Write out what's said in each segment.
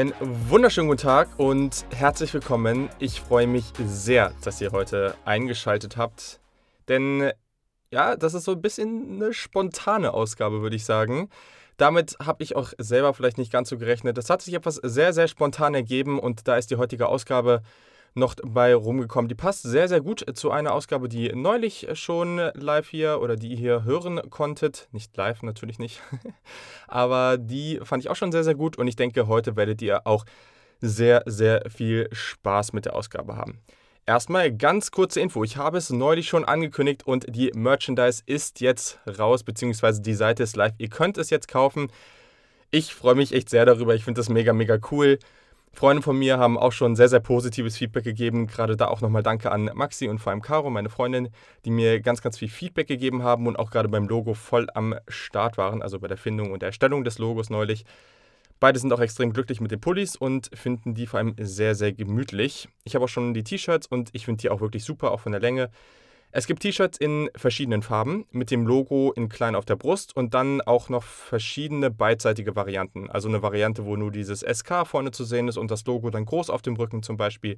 Einen wunderschönen guten Tag und herzlich willkommen. Ich freue mich sehr, dass ihr heute eingeschaltet habt, denn ja, das ist so ein bisschen eine spontane Ausgabe, würde ich sagen. Damit habe ich auch selber vielleicht nicht ganz so gerechnet. Das hat sich etwas sehr, sehr spontan ergeben und da ist die heutige Ausgabe noch bei rumgekommen. Die passt sehr, sehr gut zu einer Ausgabe, die neulich schon live hier oder die ihr hier hören konntet. Nicht live, natürlich nicht. Aber die fand ich auch schon sehr, sehr gut und ich denke, heute werdet ihr auch sehr, sehr viel Spaß mit der Ausgabe haben. Erstmal ganz kurze Info. Ich habe es neulich schon angekündigt und die Merchandise ist jetzt raus, beziehungsweise die Seite ist live. Ihr könnt es jetzt kaufen. Ich freue mich echt sehr darüber. Ich finde das mega, mega cool. Freunde von mir haben auch schon sehr, sehr positives Feedback gegeben. Gerade da auch nochmal Danke an Maxi und vor allem Caro, meine Freundin, die mir ganz, ganz viel Feedback gegeben haben und auch gerade beim Logo voll am Start waren, also bei der Findung und der Erstellung des Logos neulich. Beide sind auch extrem glücklich mit den Pullis und finden die vor allem sehr, sehr gemütlich. Ich habe auch schon die T-Shirts und ich finde die auch wirklich super, auch von der Länge. Es gibt T-Shirts in verschiedenen Farben mit dem Logo in klein auf der Brust und dann auch noch verschiedene beidseitige Varianten. Also eine Variante, wo nur dieses SK vorne zu sehen ist und das Logo dann groß auf dem Rücken zum Beispiel.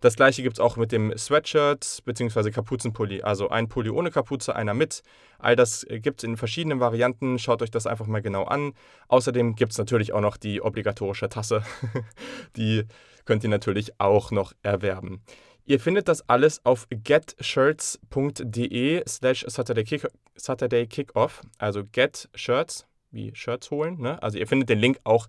Das gleiche gibt es auch mit dem Sweatshirt bzw. Kapuzenpulli. Also ein Pulli ohne Kapuze, einer mit. All das gibt es in verschiedenen Varianten. Schaut euch das einfach mal genau an. Außerdem gibt es natürlich auch noch die obligatorische Tasse. die könnt ihr natürlich auch noch erwerben. Ihr findet das alles auf getshirts.de slash Saturday Kickoff. Also getshirts, wie Shirts holen. Ne? Also ihr findet den Link auch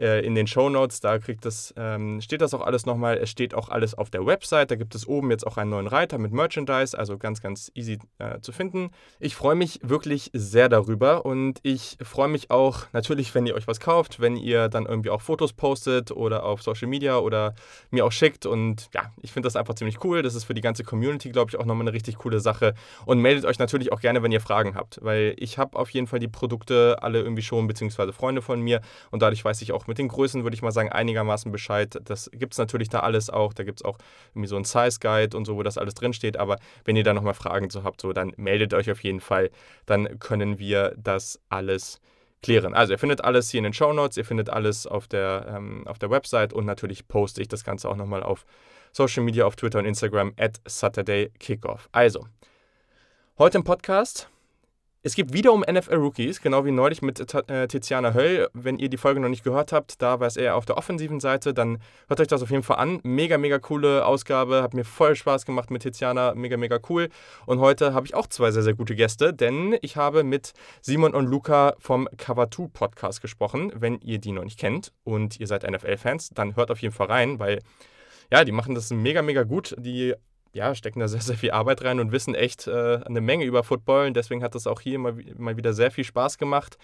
äh, in den Show Notes. Da kriegt das, ähm, steht das auch alles nochmal. Es steht auch alles auf der Website. Da gibt es oben jetzt auch einen neuen Reiter mit Merchandise, also ganz, ganz easy äh, zu finden. Ich freue mich wirklich sehr darüber und ich freue mich auch natürlich, wenn ihr euch was kauft, wenn ihr dann irgendwie auch Fotos postet oder auf Social Media oder mir auch schickt. Und ja, ich finde das einfach ziemlich cool. Das ist für die ganze Community, glaube ich, auch nochmal eine richtig coole Sache. Und meldet euch natürlich auch gerne, wenn ihr Fragen habt, weil ich habe auf jeden Fall die Produkte alle irgendwie schon, beziehungsweise Freunde von mir. Und dadurch weiß ich auch, auch mit den Größen, würde ich mal sagen, einigermaßen Bescheid. Das gibt es natürlich da alles auch. Da gibt es auch irgendwie so ein Size Guide und so, wo das alles drinsteht. Aber wenn ihr da nochmal Fragen zu habt, so, dann meldet euch auf jeden Fall. Dann können wir das alles klären. Also ihr findet alles hier in den Show Notes, ihr findet alles auf der, ähm, auf der Website und natürlich poste ich das Ganze auch nochmal auf Social Media, auf Twitter und Instagram at Saturday Kickoff. Also, heute im Podcast es geht wieder um NFL-Rookies, genau wie neulich mit äh, Tiziana Höll. Wenn ihr die Folge noch nicht gehört habt, da war es eher auf der offensiven Seite, dann hört euch das auf jeden Fall an. Mega, mega coole Ausgabe, hat mir voll Spaß gemacht mit Tiziana, mega, mega cool. Und heute habe ich auch zwei sehr, sehr gute Gäste, denn ich habe mit Simon und Luca vom Cover 2 Podcast gesprochen. Wenn ihr die noch nicht kennt und ihr seid NFL-Fans, dann hört auf jeden Fall rein, weil ja, die machen das mega, mega gut. Die ja, stecken da sehr, sehr viel Arbeit rein und wissen echt äh, eine Menge über Football. Und deswegen hat das auch hier mal, mal wieder sehr viel Spaß gemacht.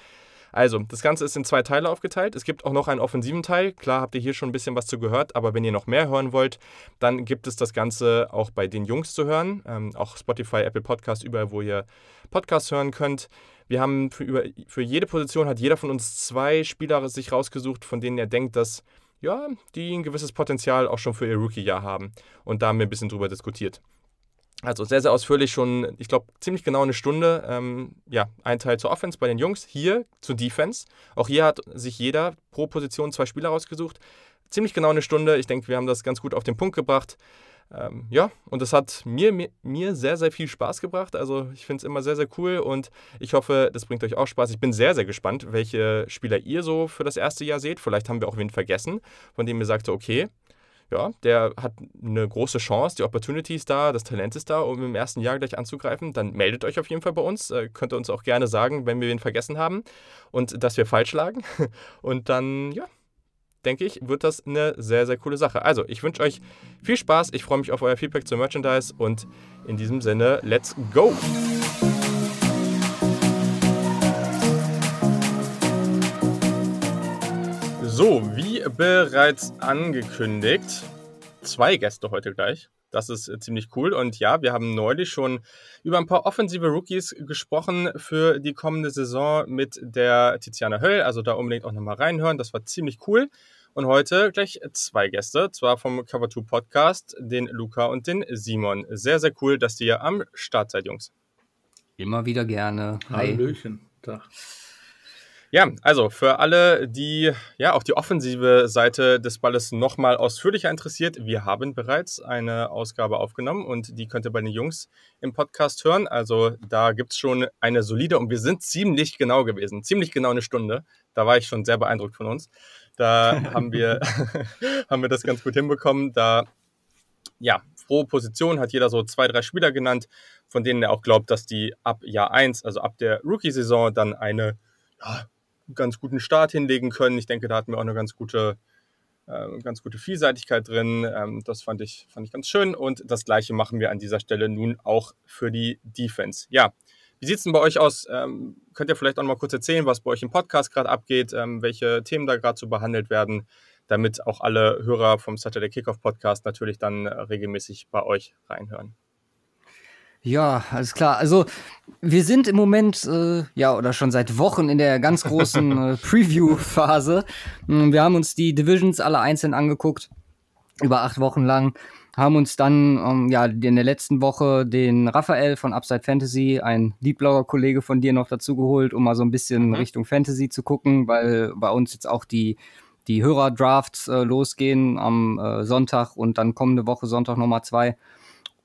Also, das Ganze ist in zwei Teile aufgeteilt. Es gibt auch noch einen offensiven Teil. Klar habt ihr hier schon ein bisschen was zu gehört, aber wenn ihr noch mehr hören wollt, dann gibt es das Ganze auch bei den Jungs zu hören. Ähm, auch Spotify, Apple Podcast, überall, wo ihr Podcasts hören könnt. Wir haben für, über, für jede Position hat jeder von uns zwei Spieler sich rausgesucht, von denen er denkt, dass ja, die ein gewisses Potenzial auch schon für ihr Rookie-Jahr haben. Und da haben wir ein bisschen drüber diskutiert. Also sehr, sehr ausführlich schon, ich glaube, ziemlich genau eine Stunde. Ähm, ja, ein Teil zur Offense bei den Jungs, hier zur Defense. Auch hier hat sich jeder pro Position zwei Spieler rausgesucht. Ziemlich genau eine Stunde. Ich denke, wir haben das ganz gut auf den Punkt gebracht. Ähm, ja, und das hat mir, mir, mir, sehr, sehr viel Spaß gebracht. Also ich finde es immer sehr, sehr cool und ich hoffe, das bringt euch auch Spaß. Ich bin sehr, sehr gespannt, welche Spieler ihr so für das erste Jahr seht. Vielleicht haben wir auch wen vergessen, von dem ihr sagt, okay, ja, der hat eine große Chance, die Opportunity ist da, das Talent ist da, um im ersten Jahr gleich anzugreifen, dann meldet euch auf jeden Fall bei uns. Äh, könnt ihr uns auch gerne sagen, wenn wir wen vergessen haben und dass wir falsch lagen. Und dann, ja, denke ich, wird das eine sehr, sehr coole Sache. Also, ich wünsche euch viel Spaß. Ich freue mich auf euer Feedback zur Merchandise und in diesem Sinne, let's go! So, wie bereits angekündigt, zwei Gäste heute gleich. Das ist äh, ziemlich cool. Und ja, wir haben neulich schon über ein paar offensive Rookies gesprochen für die kommende Saison mit der Tiziana Höll. Also da unbedingt auch nochmal reinhören. Das war ziemlich cool. Und heute gleich zwei Gäste, zwar vom Cover 2 Podcast, den Luca und den Simon. Sehr, sehr cool, dass ihr am Start seid, Jungs. Immer wieder gerne. Hi. Hallöchen. Tag. Ja, also für alle, die ja auch die offensive Seite des Balles nochmal ausführlicher interessiert, wir haben bereits eine Ausgabe aufgenommen und die könnt ihr bei den Jungs im Podcast hören. Also da gibt es schon eine solide und wir sind ziemlich genau gewesen, ziemlich genau eine Stunde. Da war ich schon sehr beeindruckt von uns. Da haben wir, haben wir das ganz gut hinbekommen. Da, ja, pro Position hat jeder so zwei, drei Spieler genannt, von denen er auch glaubt, dass die ab Jahr 1, also ab der Rookie-Saison, dann eine ja, ganz guten Start hinlegen können. Ich denke, da hatten wir auch eine ganz gute, äh, ganz gute Vielseitigkeit drin. Ähm, das fand ich, fand ich ganz schön. Und das gleiche machen wir an dieser Stelle nun auch für die Defense. Ja, wie sieht es denn bei euch aus? Ähm, könnt ihr vielleicht auch noch mal kurz erzählen, was bei euch im Podcast gerade abgeht, ähm, welche Themen da gerade so behandelt werden, damit auch alle Hörer vom Saturday Kickoff Podcast natürlich dann äh, regelmäßig bei euch reinhören? Ja, alles klar. Also wir sind im Moment, äh, ja, oder schon seit Wochen in der ganz großen äh, Preview-Phase. Hm, wir haben uns die Divisions alle einzeln angeguckt, über acht Wochen lang. Haben uns dann ähm, ja in der letzten Woche den Raphael von Upside Fantasy, ein Liebblogger-Kollege von dir noch dazu geholt, um mal so ein bisschen mhm. Richtung Fantasy zu gucken, weil bei uns jetzt auch die die Hörer-Drafts äh, losgehen am äh, Sonntag und dann kommende Woche Sonntag Nummer zwei.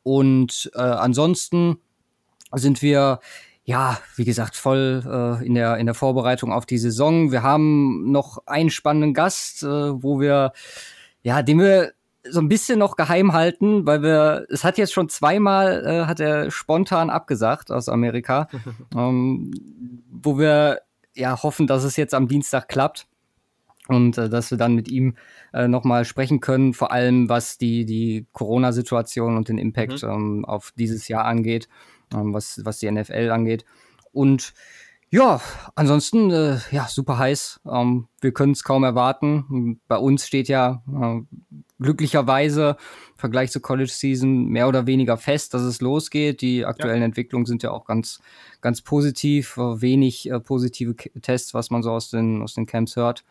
Und äh, ansonsten sind wir ja, wie gesagt, voll äh, in, der, in der Vorbereitung auf die Saison. Wir haben noch einen spannenden Gast, äh, wo wir, ja, den wir so ein bisschen noch geheim halten, weil wir, es hat jetzt schon zweimal, äh, hat er spontan abgesagt aus Amerika, ähm, wo wir ja hoffen, dass es jetzt am Dienstag klappt und äh, dass wir dann mit ihm äh, nochmal sprechen können, vor allem was die, die Corona-Situation und den Impact mhm. ähm, auf dieses Jahr angeht, ähm, was, was die NFL angeht. Und ja, ansonsten, äh, ja, super heiß. Ähm, wir können es kaum erwarten. Bei uns steht ja äh, glücklicherweise im Vergleich zur College Season mehr oder weniger fest, dass es losgeht. Die aktuellen ja. Entwicklungen sind ja auch ganz, ganz positiv. Wenig äh, positive Tests, was man so aus den, aus den Camps hört.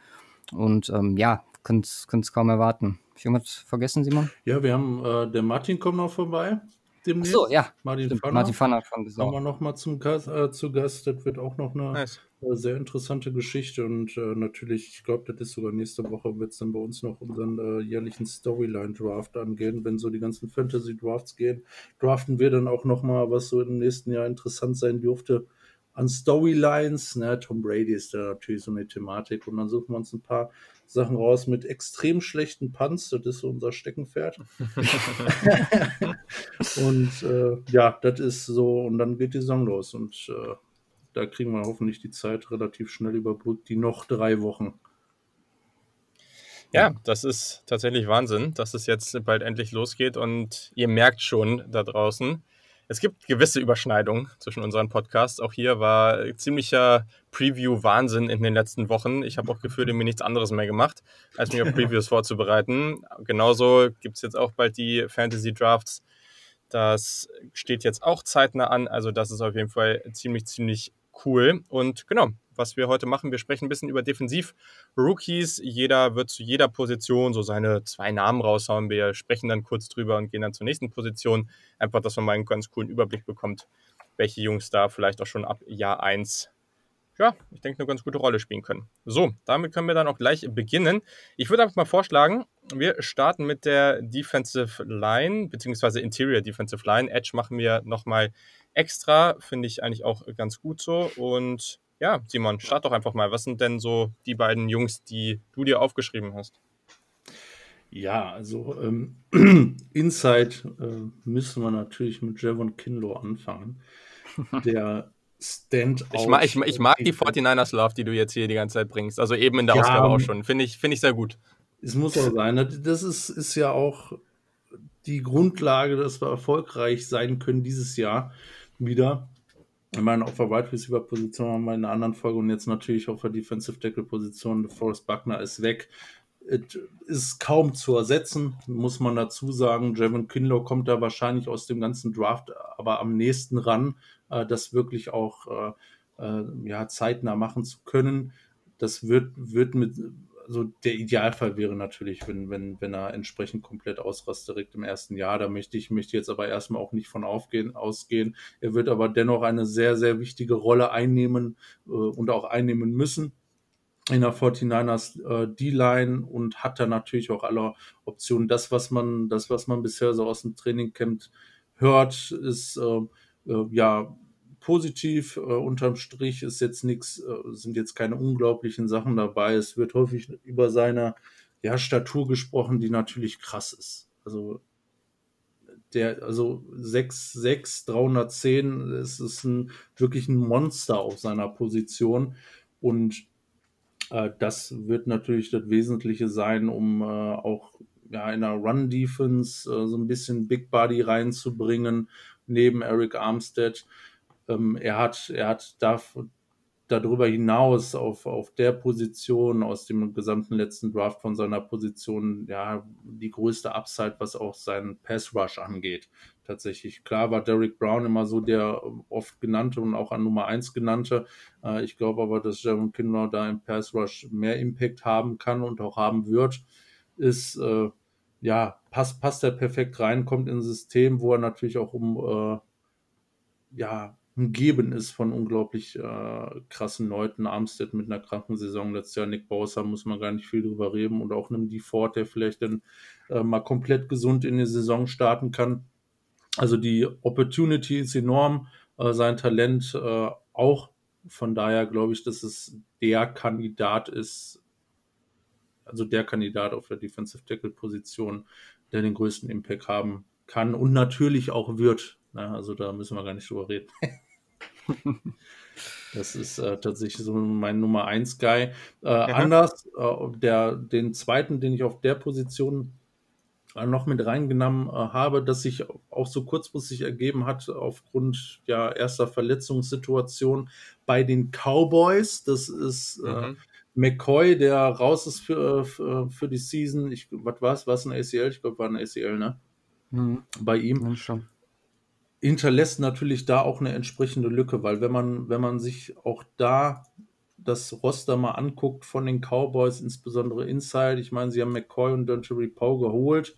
Und ähm, ja, könnt es kaum erwarten. Hab ich irgendwas vergessen, Simon? Ja, wir haben, äh, der Martin kommt noch vorbei. Demnächst. Ach so, ja. Martin Stimmt, Fanner. Martin Fanner schon gesagt. Haben wir noch mal zum Gast, äh, zu Gast. Das wird auch noch eine nice. äh, sehr interessante Geschichte. Und äh, natürlich, ich glaube, das ist sogar nächste Woche, wird es dann bei uns noch unseren äh, jährlichen Storyline-Draft angehen. Wenn so die ganzen Fantasy-Drafts gehen, draften wir dann auch noch mal, was so im nächsten Jahr interessant sein dürfte an Storylines. Ne? Tom Brady ist da natürlich so eine Thematik. Und dann suchen wir uns ein paar Sachen raus mit extrem schlechten Punts. Das ist so unser Steckenpferd. und äh, ja, das ist so. Und dann geht die Saison los. Und äh, da kriegen wir hoffentlich die Zeit relativ schnell überbrückt, die noch drei Wochen. Ja, das ist tatsächlich Wahnsinn, dass es jetzt bald endlich losgeht und ihr merkt schon da draußen, es gibt gewisse Überschneidungen zwischen unseren Podcasts. Auch hier war ziemlicher Preview-Wahnsinn in den letzten Wochen. Ich habe auch gefühlt mir nichts anderes mehr gemacht, als mich auf Previews vorzubereiten. Genauso gibt es jetzt auch bald die Fantasy Drafts. Das steht jetzt auch zeitnah an. Also das ist auf jeden Fall ziemlich, ziemlich cool. Und genau, was wir heute machen. Wir sprechen ein bisschen über Defensiv-Rookies. Jeder wird zu jeder Position so seine zwei Namen raushauen. Wir sprechen dann kurz drüber und gehen dann zur nächsten Position. Einfach, dass man mal einen ganz coolen Überblick bekommt, welche Jungs da vielleicht auch schon ab Jahr 1 ja, ich denke, eine ganz gute Rolle spielen können. So, damit können wir dann auch gleich beginnen. Ich würde einfach mal vorschlagen, wir starten mit der Defensive Line, beziehungsweise Interior Defensive Line. Edge machen wir nochmal extra, finde ich eigentlich auch ganz gut so. Und ja, Simon, start doch einfach mal. Was sind denn so die beiden Jungs, die du dir aufgeschrieben hast? Ja, also ähm, Inside äh, müssen wir natürlich mit Javon Kinlo anfangen. Der Stand ich mag, ich, ich mag die 49ers Love, die du jetzt hier die ganze Zeit bringst. Also eben in der ja, Ausgabe auch schon. Finde ich, find ich sehr gut. Es muss auch sein. Das ist, ist ja auch die Grundlage, dass wir erfolgreich sein können dieses Jahr wieder. Ich meine, auf der Wide Receiver Position haben wir in einer anderen Folge und jetzt natürlich auf der Defensive Tackle Position. Forrest Buckner ist weg. Es ist kaum zu ersetzen, muss man dazu sagen. Javon Kinlow kommt da wahrscheinlich aus dem ganzen Draft aber am nächsten ran, äh, das wirklich auch äh, äh, ja, zeitnah machen zu können. Das wird, wird mit also der Idealfall wäre natürlich, wenn, wenn, wenn er entsprechend komplett ausrastet direkt im ersten Jahr. Da möchte ich möchte jetzt aber erstmal auch nicht von aufgehen, ausgehen. Er wird aber dennoch eine sehr, sehr wichtige Rolle einnehmen äh, und auch einnehmen müssen in der 49ers äh, D-Line und hat da natürlich auch alle Optionen. Das, was man, das, was man bisher so aus dem Training kennt, hört, ist äh, äh, ja positiv. Äh, unterm Strich ist jetzt nichts, äh, sind jetzt keine unglaublichen Sachen dabei. Es wird häufig über seine ja, Statur gesprochen, die natürlich krass ist. Also der, also 6, 6, 310, es ist ein, wirklich ein Monster auf seiner Position. Und äh, das wird natürlich das Wesentliche sein, um äh, auch ja, in der Run-Defense äh, so ein bisschen Big Body reinzubringen, neben Eric Armstead. Ähm, er hat, er hat da, darüber hinaus auf, auf der Position aus dem gesamten letzten Draft von seiner Position ja die größte Upside, was auch seinen Pass Rush angeht. Tatsächlich. Klar war Derek Brown immer so der oft genannte und auch an Nummer 1 genannte. Äh, ich glaube aber, dass Jaron Kindler da im Pass Rush mehr Impact haben kann und auch haben wird. Ist äh, ja, passt, passt er perfekt rein, kommt in ein System, wo er natürlich auch um äh, ja, umgeben ist von unglaublich äh, krassen Leuten. Armstead mit einer kranken Saison letztes Jahr, Nick Bowser, muss man gar nicht viel drüber reden und auch einem Ford, der vielleicht dann äh, mal komplett gesund in die Saison starten kann. Also die Opportunity ist enorm, äh, sein Talent äh, auch. Von daher glaube ich, dass es der Kandidat ist, also der Kandidat auf der Defensive Tackle Position, der den größten Impact haben kann und natürlich auch wird. Na, also da müssen wir gar nicht drüber reden. das ist äh, tatsächlich so mein Nummer 1 Guy. Äh, anders, äh, der, den zweiten, den ich auf der Position äh, noch mit reingenommen äh, habe, dass sich auch so kurzfristig ergeben hat aufgrund ja erster Verletzungssituation bei den Cowboys. Das ist äh, mhm. McCoy, der raus ist für, für, für die Season. Ich, was war es? War es ein ACL? Ich glaube, war ein ACL, ne? Mhm. Bei ihm. Schon hinterlässt natürlich da auch eine entsprechende Lücke, weil wenn man, wenn man sich auch da das Roster mal anguckt von den Cowboys, insbesondere Inside, ich meine, sie haben McCoy und Dontary Poe geholt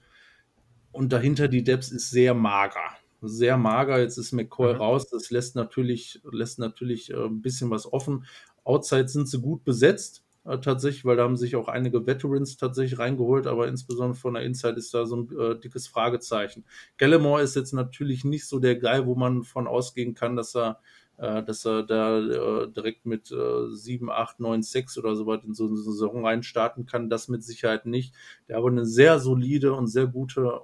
und dahinter die Depths ist sehr mager. Sehr mager, jetzt ist McCoy mhm. raus, das lässt natürlich, lässt natürlich äh, ein bisschen was offen. Outside sind sie gut besetzt, äh, tatsächlich, weil da haben sich auch einige Veterans tatsächlich reingeholt, aber insbesondere von der Inside ist da so ein äh, dickes Fragezeichen. Gallimore ist jetzt natürlich nicht so der Guy, wo man von ausgehen kann, dass er äh, dass er da äh, direkt mit äh, 7, 8, 9, 6 oder so weit in so eine Saison reinstarten kann. Das mit Sicherheit nicht. Der aber eine sehr solide und sehr gute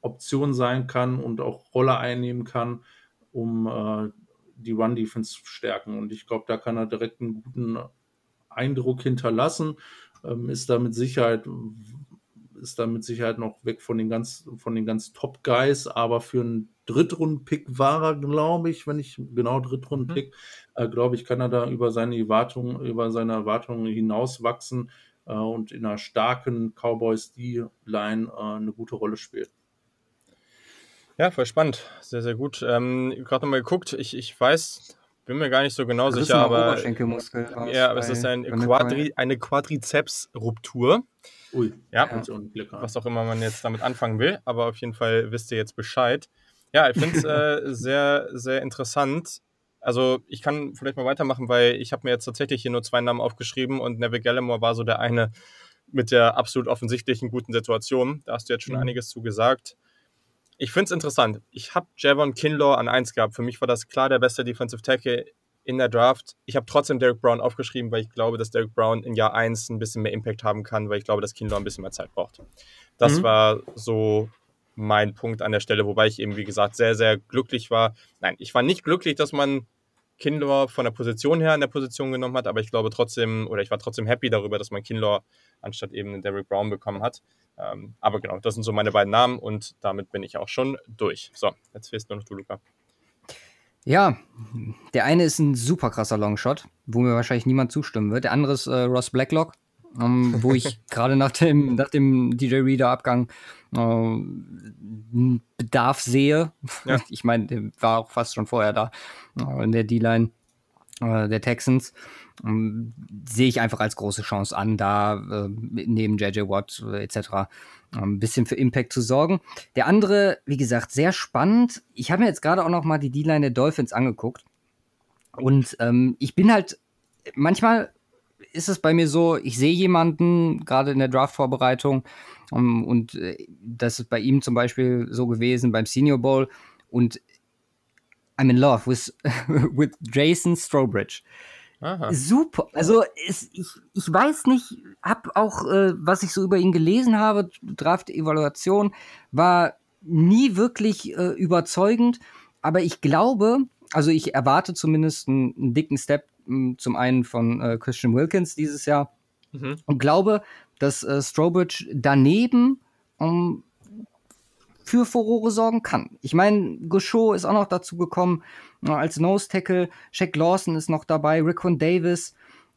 Option sein kann und auch Rolle einnehmen kann, um äh, die Run-Defense zu stärken. Und ich glaube, da kann er direkt einen guten Eindruck hinterlassen. Ähm, ist da mit Sicherheit ist da mit Sicherheit noch weg von den ganz von den ganz Top Guys, aber für einen Drittrunden-Pick war er, glaube ich, wenn ich genau Drittrunden-Pick, mhm. äh, glaube ich, kann er da über seine Erwartungen über seine Erwartungen hinauswachsen äh, und in einer starken Cowboys D-Line äh, eine gute Rolle spielen. Ja, voll spannend. Sehr, sehr gut. Ähm, Gerade nochmal geguckt, ich, ich weiß, bin mir gar nicht so genau das sicher, aber. Oberschenkelmuskel ja, aber es ist ein Quadri, eine Quadrizeps-Ruptur. Ui, ja, was auch immer man jetzt damit anfangen will, aber auf jeden Fall wisst ihr jetzt Bescheid. Ja, ich finde es äh, sehr, sehr interessant. Also ich kann vielleicht mal weitermachen, weil ich habe mir jetzt tatsächlich hier nur zwei Namen aufgeschrieben und Neville Gallimore war so der eine mit der absolut offensichtlichen guten Situation. Da hast du jetzt schon mhm. einiges zu gesagt. Ich finde es interessant. Ich habe Javon Kinlaw an 1 gehabt. Für mich war das klar der beste Defensive Tackle in der Draft. Ich habe trotzdem Derek Brown aufgeschrieben, weil ich glaube, dass Derek Brown in Jahr 1 ein bisschen mehr Impact haben kann, weil ich glaube, dass Kinlaw ein bisschen mehr Zeit braucht. Das mhm. war so mein Punkt an der Stelle, wobei ich eben, wie gesagt, sehr, sehr glücklich war. Nein, ich war nicht glücklich, dass man Kinlaw von der Position her in der Position genommen hat, aber ich glaube trotzdem, oder ich war trotzdem happy darüber, dass man Kinlaw anstatt eben einen Derrick Brown bekommen hat. Ähm, aber genau, das sind so meine beiden Namen und damit bin ich auch schon durch. So, jetzt fehlst nur noch du, Luca. Ja, der eine ist ein super krasser Longshot, wo mir wahrscheinlich niemand zustimmen wird. Der andere ist äh, Ross Blacklock, ähm, wo ich gerade nach dem, nach dem DJ Reader-Abgang äh, Bedarf sehe. Ja. Ich meine, der war auch fast schon vorher da äh, in der D-Line äh, der Texans. Ähm, sehe ich einfach als große Chance an, da äh, neben JJ Watt äh, etc. ein bisschen für Impact zu sorgen. Der andere, wie gesagt, sehr spannend. Ich habe mir jetzt gerade auch noch mal die D-Line der Dolphins angeguckt und ähm, ich bin halt manchmal ist es bei mir so, ich sehe jemanden gerade in der Draft-Vorbereitung um, und äh, das ist bei ihm zum Beispiel so gewesen beim Senior Bowl und I'm in love with, with Jason Strobridge. Aha. Super. Also es, ich, ich weiß nicht, hab auch, äh, was ich so über ihn gelesen habe, Draft-Evaluation, war nie wirklich äh, überzeugend. Aber ich glaube, also ich erwarte zumindest einen, einen dicken Step zum einen von äh, Christian Wilkins dieses Jahr mhm. und glaube, dass äh, Strobridge daneben um, für Furore sorgen kann. Ich meine, Gauchot ist auch noch dazu gekommen äh, als Nose Tackle, Shaq Lawson ist noch dabei, Rickon Davis.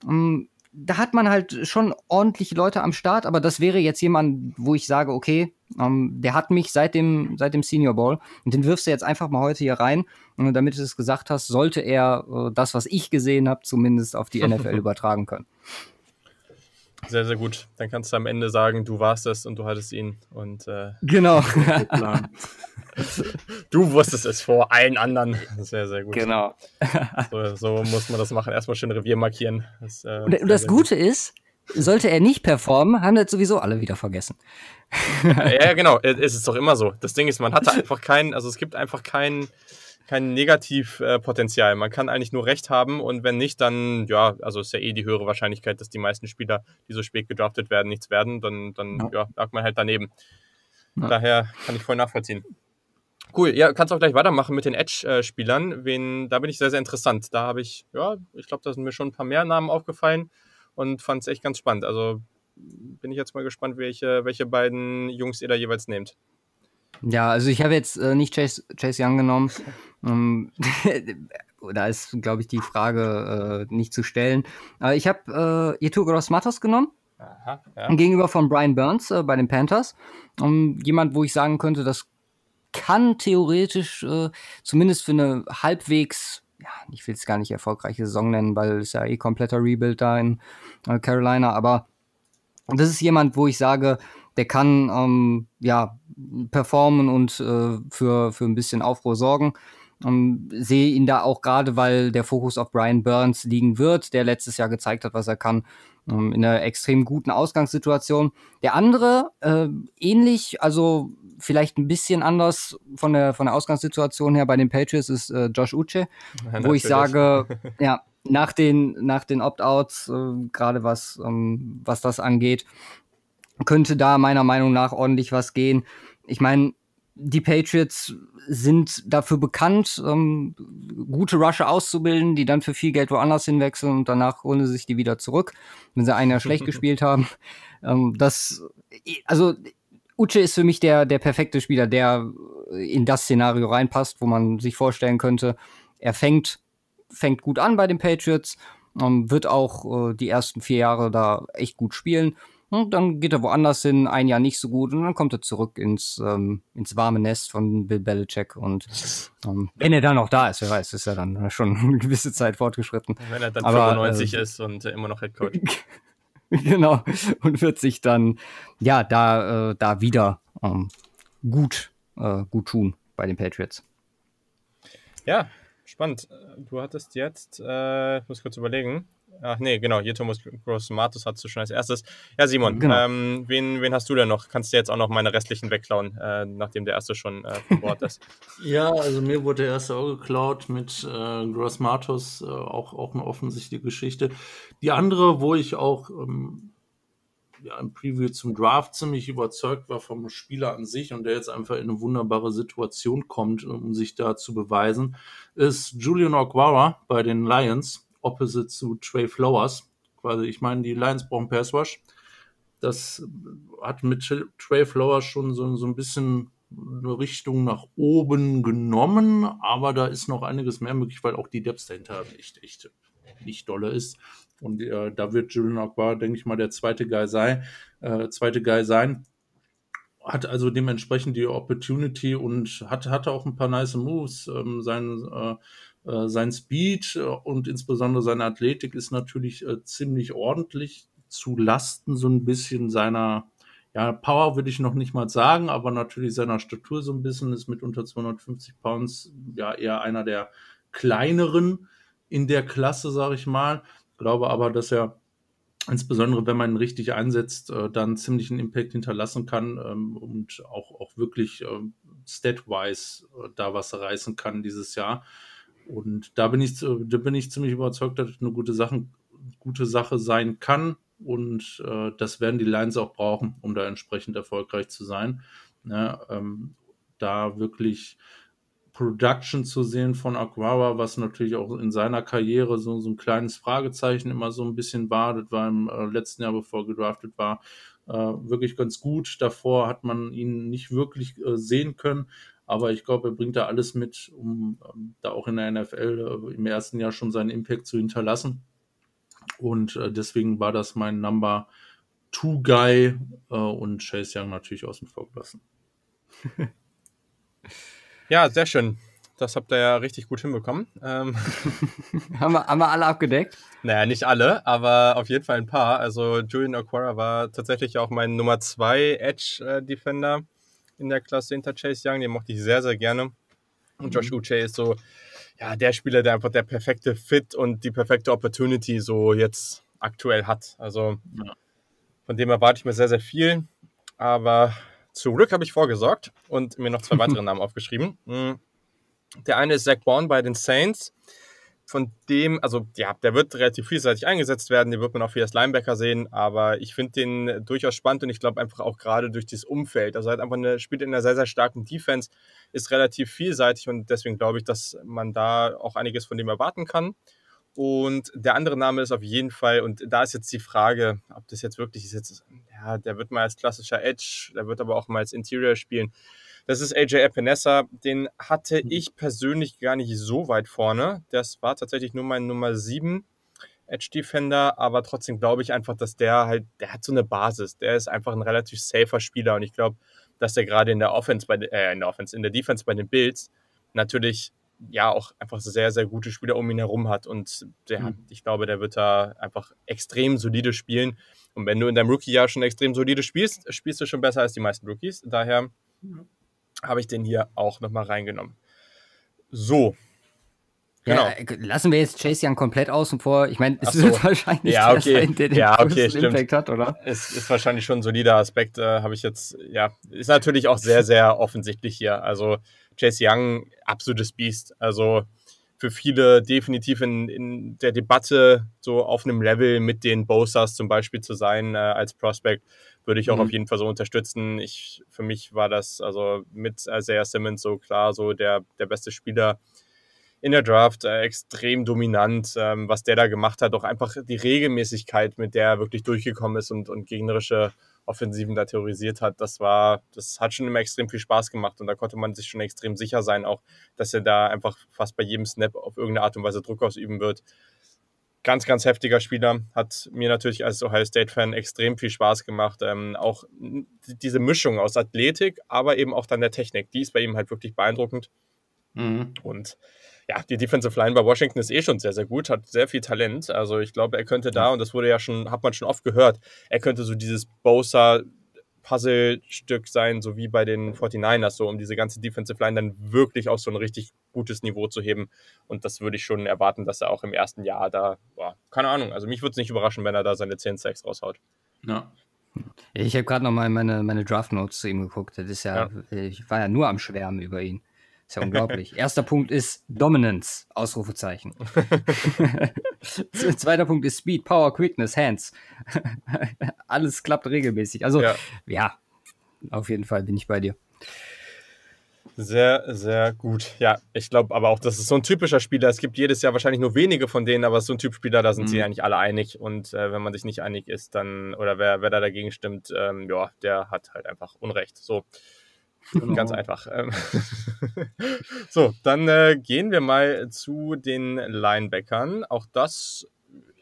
Ähm, da hat man halt schon ordentliche Leute am Start, aber das wäre jetzt jemand, wo ich sage, okay, ähm, der hat mich seit dem, seit dem Senior Bowl und den wirfst du jetzt einfach mal heute hier rein. Und damit du es gesagt hast, sollte er äh, das, was ich gesehen habe, zumindest auf die NFL übertragen können. Sehr, sehr gut. Dann kannst du am Ende sagen, du warst es und du hattest ihn. Und, äh, genau. du wusstest es vor allen anderen. Sehr, sehr gut. Genau. So, so muss man das machen. Erstmal schön Revier markieren. Das, äh, und, und das Gute gut. ist, sollte er nicht performen, haben das sowieso alle wieder vergessen. ja, genau. Es ist doch immer so. Das Ding ist, man hatte einfach keinen, also es gibt einfach keinen kein Negativpotenzial. Man kann eigentlich nur Recht haben und wenn nicht, dann, ja, also ist ja eh die höhere Wahrscheinlichkeit, dass die meisten Spieler, die so spät gedraftet werden, nichts werden. Dann, dann ja. ja lag man halt daneben. Ja. Daher kann ich voll nachvollziehen. Cool, ja, kannst auch gleich weitermachen mit den Edge-Spielern. Wen, da bin ich sehr, sehr interessant. Da habe ich, ja, ich glaube, da sind mir schon ein paar mehr Namen aufgefallen und fand es echt ganz spannend. Also bin ich jetzt mal gespannt, welche, welche beiden Jungs ihr da jeweils nehmt. Ja, also ich habe jetzt äh, nicht Chase, Chase Young genommen. Ähm, da ist, glaube ich, die Frage äh, nicht zu stellen. Aber ich habe äh, Yetur Gross Matos genommen. Aha, ja. Gegenüber von Brian Burns äh, bei den Panthers. Um, jemand, wo ich sagen könnte, das kann theoretisch äh, zumindest für eine halbwegs, ja, ich will es gar nicht erfolgreiche Saison nennen, weil es ja eh kompletter Rebuild da in äh, Carolina, aber das ist jemand, wo ich sage, der kann ähm, ja performen und äh, für, für ein bisschen Aufruhr sorgen. Ähm, sehe ihn da auch gerade, weil der Fokus auf Brian Burns liegen wird, der letztes Jahr gezeigt hat, was er kann, ähm, in einer extrem guten Ausgangssituation. Der andere, äh, ähnlich, also vielleicht ein bisschen anders von der, von der Ausgangssituation her bei den Patriots, ist äh, Josh Uche, ja, wo ich sage, ja, nach den, nach den Opt-outs, äh, gerade was, ähm, was das angeht, könnte da meiner Meinung nach ordentlich was gehen. Ich meine, die Patriots sind dafür bekannt, ähm, gute Rusher auszubilden, die dann für viel Geld woanders hinwechseln und danach holen sie sich die wieder zurück, wenn sie ein Jahr schlecht gespielt haben. Ähm, das, also Uche ist für mich der, der perfekte Spieler, der in das Szenario reinpasst, wo man sich vorstellen könnte, er fängt, fängt gut an bei den Patriots, ähm, wird auch äh, die ersten vier Jahre da echt gut spielen und dann geht er woanders hin, ein Jahr nicht so gut und dann kommt er zurück ins, ähm, ins warme Nest von Bill Belichick. Und ähm, wenn er dann noch da ist, wer weiß, ist er dann schon eine gewisse Zeit fortgeschritten. Wenn er dann Aber, 95 äh, ist und immer noch Head Coach. genau. Und wird sich dann ja da, äh, da wieder ähm, gut, äh, gut tun bei den Patriots. Ja, spannend. Du hattest jetzt, äh, ich muss kurz überlegen, Ach nee, genau, hier Thomas Gross Matus hast du schon als erstes. Ja, Simon, genau. ähm, wen, wen hast du denn noch? Kannst du jetzt auch noch meine restlichen wegklauen, äh, nachdem der erste schon äh, von Bord ist? ja, also mir wurde der erste auch geklaut mit äh, Gross Matus, äh, auch, auch eine offensichtliche Geschichte. Die andere, wo ich auch ähm, ja, im Preview zum Draft ziemlich überzeugt war vom Spieler an sich und der jetzt einfach in eine wunderbare Situation kommt, um sich da zu beweisen, ist Julian Okwara bei den Lions opposite zu Trey Flowers. Quasi, ich meine, die Lions brauchen Pass Rush. Das hat mit Trey Flowers schon so, so ein bisschen eine Richtung nach oben genommen, aber da ist noch einiges mehr möglich, weil auch die Depth dahinter echt, echt nicht dolle ist. Und äh, da wird Julian Akbar, denke ich mal, der zweite Guy sein. Äh, zweite Guy sein. Hat also dementsprechend die Opportunity und hat, hatte auch ein paar nice Moves. Ähm, sein äh, sein Speed äh, und insbesondere seine Athletik ist natürlich äh, ziemlich ordentlich zu Lasten so ein bisschen seiner ja, Power würde ich noch nicht mal sagen, aber natürlich seiner Statur so ein bisschen ist mit unter 250 Pounds ja eher einer der kleineren in der Klasse, sage ich mal. Glaube aber, dass er insbesondere wenn man ihn richtig einsetzt, äh, dann ziemlichen Impact hinterlassen kann ähm, und auch, auch wirklich ähm, stat-wise äh, da was reißen kann dieses Jahr. Und da bin ich, da bin ich ziemlich überzeugt, dass es eine gute Sache, gute Sache sein kann. Und äh, das werden die Lions auch brauchen, um da entsprechend erfolgreich zu sein. Ja, ähm, da wirklich Production zu sehen von Aquara, was natürlich auch in seiner Karriere so, so ein kleines Fragezeichen immer so ein bisschen war. Das war im äh, letzten Jahr, bevor gedraftet war, äh, wirklich ganz gut. Davor hat man ihn nicht wirklich äh, sehen können. Aber ich glaube, er bringt da alles mit, um ähm, da auch in der NFL äh, im ersten Jahr schon seinen Impact zu hinterlassen. Und äh, deswegen war das mein Number Two Guy äh, und Chase Young natürlich außen vor gelassen. Ja, sehr schön. Das habt ihr ja richtig gut hinbekommen. Ähm, haben, wir, haben wir alle abgedeckt? Naja, nicht alle, aber auf jeden Fall ein paar. Also Julian Aquara war tatsächlich auch mein Nummer 2 Edge-Defender in der Klasse hinter Chase Young. Den mochte ich sehr, sehr gerne. Und Josh mhm. Uche ist so, ja, der Spieler, der einfach der perfekte Fit und die perfekte Opportunity so jetzt aktuell hat. Also ja. von dem erwarte ich mir sehr, sehr viel. Aber zum Glück habe ich vorgesorgt und mir noch zwei weitere Namen aufgeschrieben. Hm. Der eine ist Zach Bourne bei den Saints. Von dem, also ja, der wird relativ vielseitig eingesetzt werden, den wird man auch viel als Linebacker sehen, aber ich finde den durchaus spannend und ich glaube einfach auch gerade durch dieses Umfeld. Also er hat einfach eine, spielt in einer sehr, sehr starken Defense, ist relativ vielseitig und deswegen glaube ich, dass man da auch einiges von dem erwarten kann. Und der andere Name ist auf jeden Fall, und da ist jetzt die Frage, ob das jetzt wirklich ist, jetzt, ja, der wird mal als klassischer Edge, der wird aber auch mal als Interior spielen. Das ist AJ Epinesa, den hatte mhm. ich persönlich gar nicht so weit vorne. Das war tatsächlich nur mein Nummer 7 Edge Defender, aber trotzdem glaube ich einfach, dass der halt, der hat so eine Basis. Der ist einfach ein relativ safer Spieler und ich glaube, dass der gerade in der Offense, bei, äh, in der Offense, in der Defense bei den Bills natürlich ja auch einfach sehr, sehr gute Spieler um ihn herum hat. Und der, mhm. ich glaube, der wird da einfach extrem solide spielen. Und wenn du in deinem Rookie-Jahr schon extrem solide spielst, spielst du schon besser als die meisten Rookies. Daher mhm. Habe ich den hier auch nochmal reingenommen. So. Genau. Ja, äh, lassen wir jetzt Chase Young komplett außen vor. Ich meine, es so. wird wahrscheinlich ja, okay. der sein, der den ja, okay. Impact hat, oder? Es ist wahrscheinlich schon ein solider Aspekt, äh, habe ich jetzt, ja, ist natürlich auch sehr, sehr offensichtlich hier. Also Chase Young, absolutes Biest. Also für viele definitiv in, in der Debatte so auf einem Level mit den Bosas zum Beispiel zu sein äh, als Prospect, würde ich auch mhm. auf jeden Fall so unterstützen. Ich, für mich war das also mit Isaiah Simmons so klar so der, der beste Spieler in der Draft, äh, extrem dominant, ähm, was der da gemacht hat, auch einfach die Regelmäßigkeit, mit der er wirklich durchgekommen ist und, und gegnerische Offensiven da terrorisiert hat, das war, das hat schon immer extrem viel Spaß gemacht und da konnte man sich schon extrem sicher sein, auch, dass er da einfach fast bei jedem Snap auf irgendeine Art und Weise Druck ausüben wird. Ganz, ganz heftiger Spieler, hat mir natürlich als Ohio State-Fan extrem viel Spaß gemacht. Ähm, auch diese Mischung aus Athletik, aber eben auch dann der Technik, die ist bei ihm halt wirklich beeindruckend. Mhm. Und ja, die Defensive Line bei Washington ist eh schon sehr, sehr gut, hat sehr viel Talent. Also ich glaube, er könnte da, und das wurde ja schon, hat man schon oft gehört, er könnte so dieses Bosa Puzzlestück sein, so wie bei den 49ers, so um diese ganze Defensive Line dann wirklich auf so ein richtig gutes Niveau zu heben. Und das würde ich schon erwarten, dass er auch im ersten Jahr da, boah, keine Ahnung, also mich würde es nicht überraschen, wenn er da seine 10 Sacks raushaut. Ja. Ich habe gerade noch mal meine, meine Draft Notes zu ihm geguckt. Das ist ja, ja, ich war ja nur am Schwärmen über ihn. Ist ja unglaublich. Erster Punkt ist Dominance, Ausrufezeichen. Zweiter Punkt ist Speed, Power, Quickness, Hands. Alles klappt regelmäßig. Also, ja. ja, auf jeden Fall bin ich bei dir. Sehr, sehr gut. Ja, ich glaube aber auch, das ist so ein typischer Spieler. Es gibt jedes Jahr wahrscheinlich nur wenige von denen, aber so ein Typ Spieler, da sind mhm. sie eigentlich alle einig. Und äh, wenn man sich nicht einig ist, dann, oder wer, wer da dagegen stimmt, ähm, ja, der hat halt einfach Unrecht. So. Genau. Ganz einfach. Ähm, so, dann äh, gehen wir mal zu den Linebackern. Auch das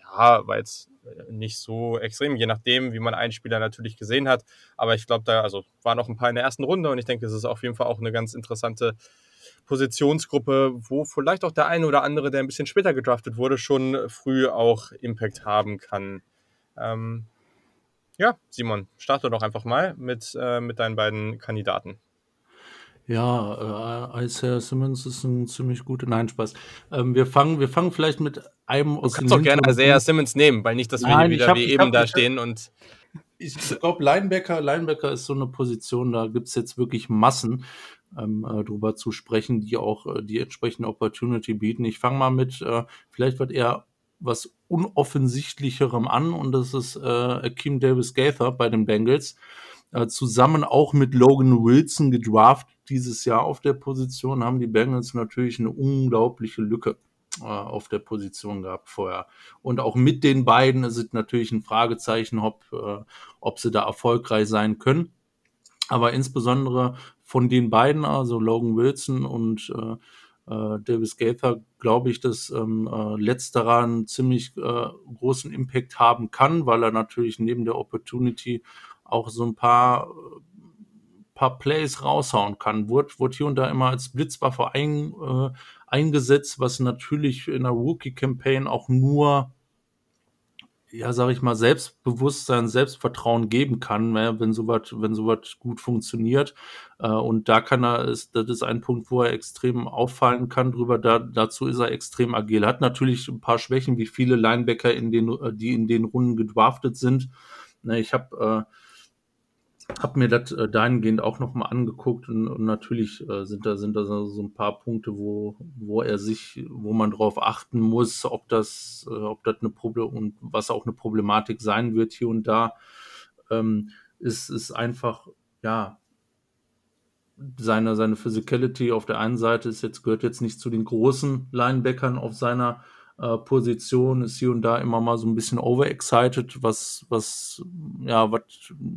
ja, war jetzt nicht so extrem, je nachdem, wie man einen Spieler natürlich gesehen hat. Aber ich glaube, da also, waren noch ein paar in der ersten Runde und ich denke, es ist auf jeden Fall auch eine ganz interessante Positionsgruppe, wo vielleicht auch der eine oder andere, der ein bisschen später gedraftet wurde, schon früh auch Impact haben kann. Ähm, ja, Simon, starte doch einfach mal mit, äh, mit deinen beiden Kandidaten. Ja, äh, Isaiah Simmons ist ein ziemlich guter. Nein, Spaß. Ähm, wir, fangen, wir fangen vielleicht mit einem aus Du kannst doch gerne Isaiah Simmons nehmen, weil nicht, dass wir Nein, wieder hab, wie eben hab, da stehen und. Ich glaube, Linebacker, Linebacker ist so eine Position, da gibt es jetzt wirklich Massen ähm, äh, drüber zu sprechen, die auch äh, die entsprechende Opportunity bieten. Ich fange mal mit, äh, vielleicht wird eher was unoffensichtlicherem an und das ist äh, Akeem Davis Gaither bei den Bengals. Äh, zusammen auch mit Logan Wilson gedraft dieses Jahr auf der Position, haben die Bengals natürlich eine unglaubliche Lücke äh, auf der Position gehabt vorher. Und auch mit den beiden ist es natürlich ein Fragezeichen, ob, äh, ob sie da erfolgreich sein können. Aber insbesondere von den beiden, also Logan Wilson und äh, äh, Davis Gaither, glaube ich, dass ähm, äh, letzterer einen ziemlich äh, großen Impact haben kann, weil er natürlich neben der Opportunity auch so ein paar, paar Plays raushauen kann. Wurde, wurde hier und da immer als Blitzwaffe ein, äh, eingesetzt, was natürlich in einer Rookie-Campaign auch nur ja, sag ich mal, Selbstbewusstsein, Selbstvertrauen geben kann, ne, wenn sowas, wenn sowas gut funktioniert. Äh, und da kann er, ist, das ist ein Punkt, wo er extrem auffallen kann drüber. Da, dazu ist er extrem agil. Hat natürlich ein paar Schwächen, wie viele Linebacker in den, äh, die in den Runden gedraftet sind. Ne, ich habe äh, habe mir das äh, dahingehend auch nochmal angeguckt und, und natürlich äh, sind da sind da so ein paar Punkte, wo wo er sich, wo man drauf achten muss, ob das äh, ob das eine Problem und was auch eine Problematik sein wird hier und da, ähm, ist ist einfach ja seine seine Physicality auf der einen Seite ist jetzt gehört jetzt nicht zu den großen Linebackern auf seiner äh, Position ist hier und da immer mal so ein bisschen overexcited, was, was, ja, was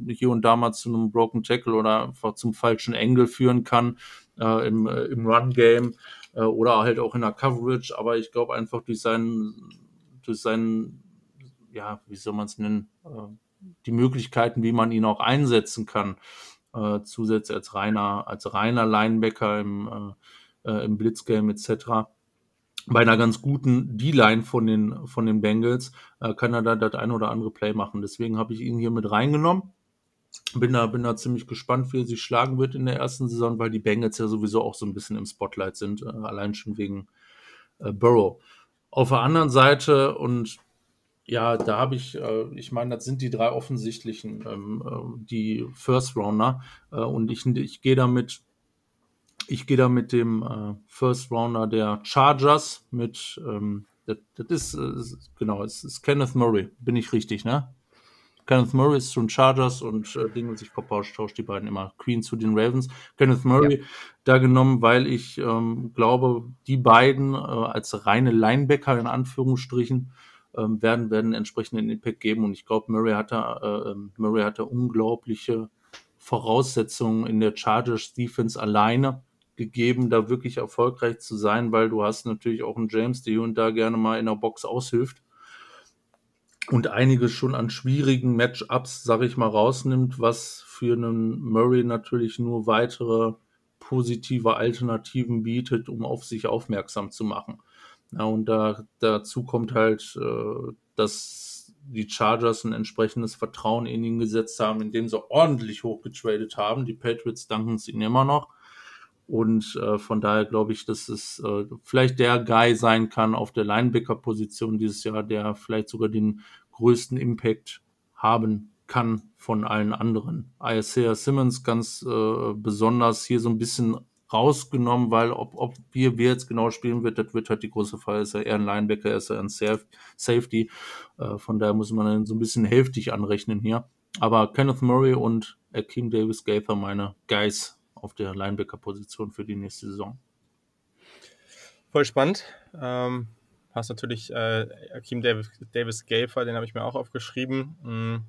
hier und da mal zu einem Broken Tackle oder einfach zum falschen Angle führen kann äh, im, äh, im Run-Game äh, oder halt auch in der Coverage. Aber ich glaube einfach durch seinen, durch seinen, ja, wie soll man es nennen, äh, die Möglichkeiten, wie man ihn auch einsetzen kann, äh, zusätzlich als reiner, als reiner Linebacker im, äh, im Blitzgame etc bei einer ganz guten D-Line von den, von den Bengals äh, kann er da das ein oder andere Play machen. Deswegen habe ich ihn hier mit reingenommen. Bin da, bin da ziemlich gespannt, wie er sich schlagen wird in der ersten Saison, weil die Bengals ja sowieso auch so ein bisschen im Spotlight sind, äh, allein schon wegen äh, Burrow. Auf der anderen Seite, und ja, da habe ich, äh, ich meine, das sind die drei offensichtlichen, ähm, äh, die First Rounder, äh, und ich, ich gehe damit ich gehe da mit dem äh, First Rounder der Chargers mit, ähm, das, das ist, äh, genau, es ist Kenneth Murray, bin ich richtig, ne? Kenneth Murray ist schon Chargers und äh, Ding sich verpauscht, tauscht die beiden immer Queen zu den Ravens. Kenneth Murray ja. da genommen, weil ich ähm, glaube, die beiden äh, als reine Linebacker in Anführungsstrichen ähm, werden, werden entsprechenden Impact geben und ich glaube, Murray hat da, äh, ähm, Murray hat da unglaubliche Voraussetzungen in der Chargers Defense alleine gegeben, da wirklich erfolgreich zu sein, weil du hast natürlich auch einen James, der hier und da gerne mal in der Box aushilft und einiges schon an schwierigen Matchups, sag ich mal, rausnimmt, was für einen Murray natürlich nur weitere positive Alternativen bietet, um auf sich aufmerksam zu machen. Ja, und da, dazu kommt halt, äh, dass die Chargers ein entsprechendes Vertrauen in ihn gesetzt haben, indem sie ordentlich hochgetradet haben. Die Patriots danken es ihnen immer noch. Und äh, von daher glaube ich, dass es äh, vielleicht der Guy sein kann auf der Linebacker-Position dieses Jahr, der vielleicht sogar den größten Impact haben kann von allen anderen. Isaiah Simmons ganz äh, besonders hier so ein bisschen rausgenommen, weil ob, ob wir, wer jetzt genau spielen wird, das wird halt die große Frage. Ist er eher ein Linebacker, ist er ein Safety? Äh, von daher muss man dann so ein bisschen hälftig anrechnen hier. Aber Kenneth Murray und Akeem Davis Gaither meine Guys auf der Linebacker-Position für die nächste Saison. Voll spannend. Ähm, hast natürlich äh, Akeem Davis, Davis Gafer, den habe ich mir auch aufgeschrieben. Mhm.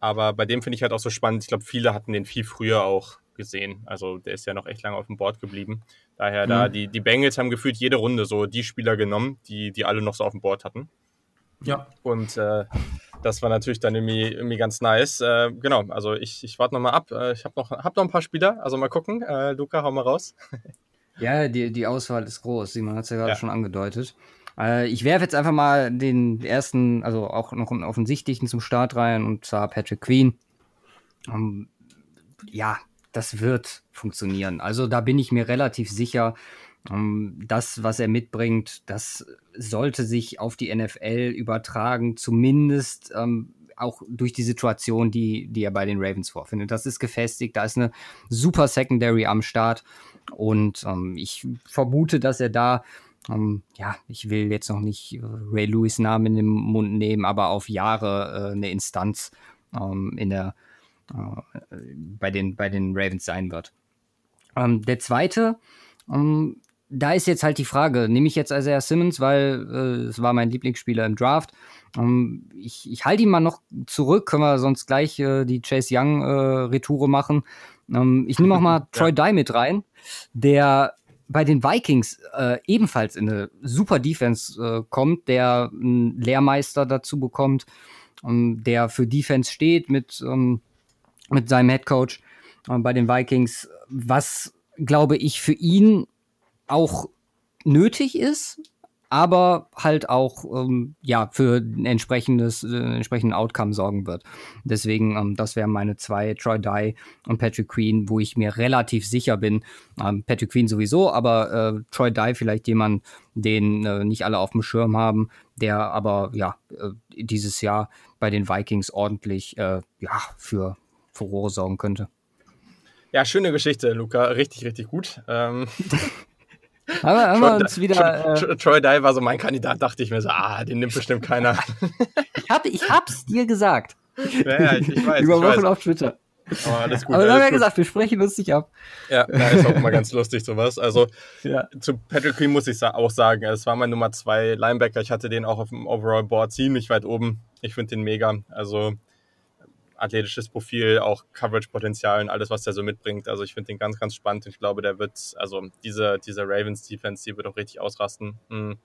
Aber bei dem finde ich halt auch so spannend. Ich glaube, viele hatten den viel früher auch gesehen. Also der ist ja noch echt lange auf dem Board geblieben. Daher mhm. da, die, die Bengals haben gefühlt jede Runde so die Spieler genommen, die, die alle noch so auf dem Board hatten. Ja. Und äh, das war natürlich dann irgendwie, irgendwie ganz nice. Äh, genau, also ich, ich warte nochmal ab. Äh, ich habe noch, hab noch ein paar Spieler, also mal gucken. Äh, Luca, hau mal raus. ja, die, die Auswahl ist groß. Simon hat es ja gerade ja. schon angedeutet. Äh, ich werfe jetzt einfach mal den ersten, also auch noch einen offensichtlichen zum Start rein, und zwar Patrick Queen. Ähm, ja, das wird funktionieren. Also da bin ich mir relativ sicher, das, was er mitbringt, das sollte sich auf die NFL übertragen, zumindest ähm, auch durch die Situation, die, die er bei den Ravens vorfindet. Das ist gefestigt, da ist eine super Secondary am Start und ähm, ich vermute, dass er da um, ja, ich will jetzt noch nicht Ray Lewis Namen in den Mund nehmen, aber auf Jahre äh, eine Instanz ähm, in der, äh, bei, den, bei den Ravens sein wird. Ähm, der zweite, ähm, da ist jetzt halt die Frage, nehme ich jetzt Isaiah Simmons, weil äh, es war mein Lieblingsspieler im Draft. Ähm, ich ich halte ihn mal noch zurück, können wir sonst gleich äh, die Chase Young äh, Retoure machen. Ähm, ich nehme auch mal Troy Dye mit rein, der bei den Vikings äh, ebenfalls in eine super Defense äh, kommt, der einen Lehrmeister dazu bekommt, ähm, der für Defense steht mit, ähm, mit seinem Head Coach äh, bei den Vikings, was glaube ich für ihn auch nötig ist, aber halt auch ähm, ja für ein entsprechendes äh, entsprechenden Outcome sorgen wird. Deswegen, ähm, das wären meine zwei, Troy Dye und Patrick Queen, wo ich mir relativ sicher bin. Ähm, Patrick Queen sowieso, aber äh, Troy Dye vielleicht jemand, den äh, nicht alle auf dem Schirm haben, der aber ja äh, dieses Jahr bei den Vikings ordentlich äh, ja für Furore sorgen könnte. Ja, schöne Geschichte, Luca. Richtig, richtig gut. Ähm, haben wir, haben wir uns wieder. Troy, Troy Dye war so mein Kandidat, dachte ich mir so, ah, den nimmt bestimmt keiner. ich, hab, ich hab's dir gesagt. Ja, ja ich, ich weiß. Über Wochen auf Twitter. Oh, alles gut, Aber alles wir haben ja gut. gesagt, wir sprechen nicht ab. Ja, ja, ist auch immer ganz lustig sowas. Also Ja. zu Patrick Queen muss ich auch sagen, es war mein Nummer zwei Linebacker. Ich hatte den auch auf dem Overall Board ziemlich weit oben. Ich finde den mega. Also athletisches Profil, auch Coverage-Potenzial und alles, was der so mitbringt. Also ich finde den ganz, ganz spannend. Ich glaube, der wird, also diese, diese Ravens-Defense, die wird auch richtig ausrasten. Mhm.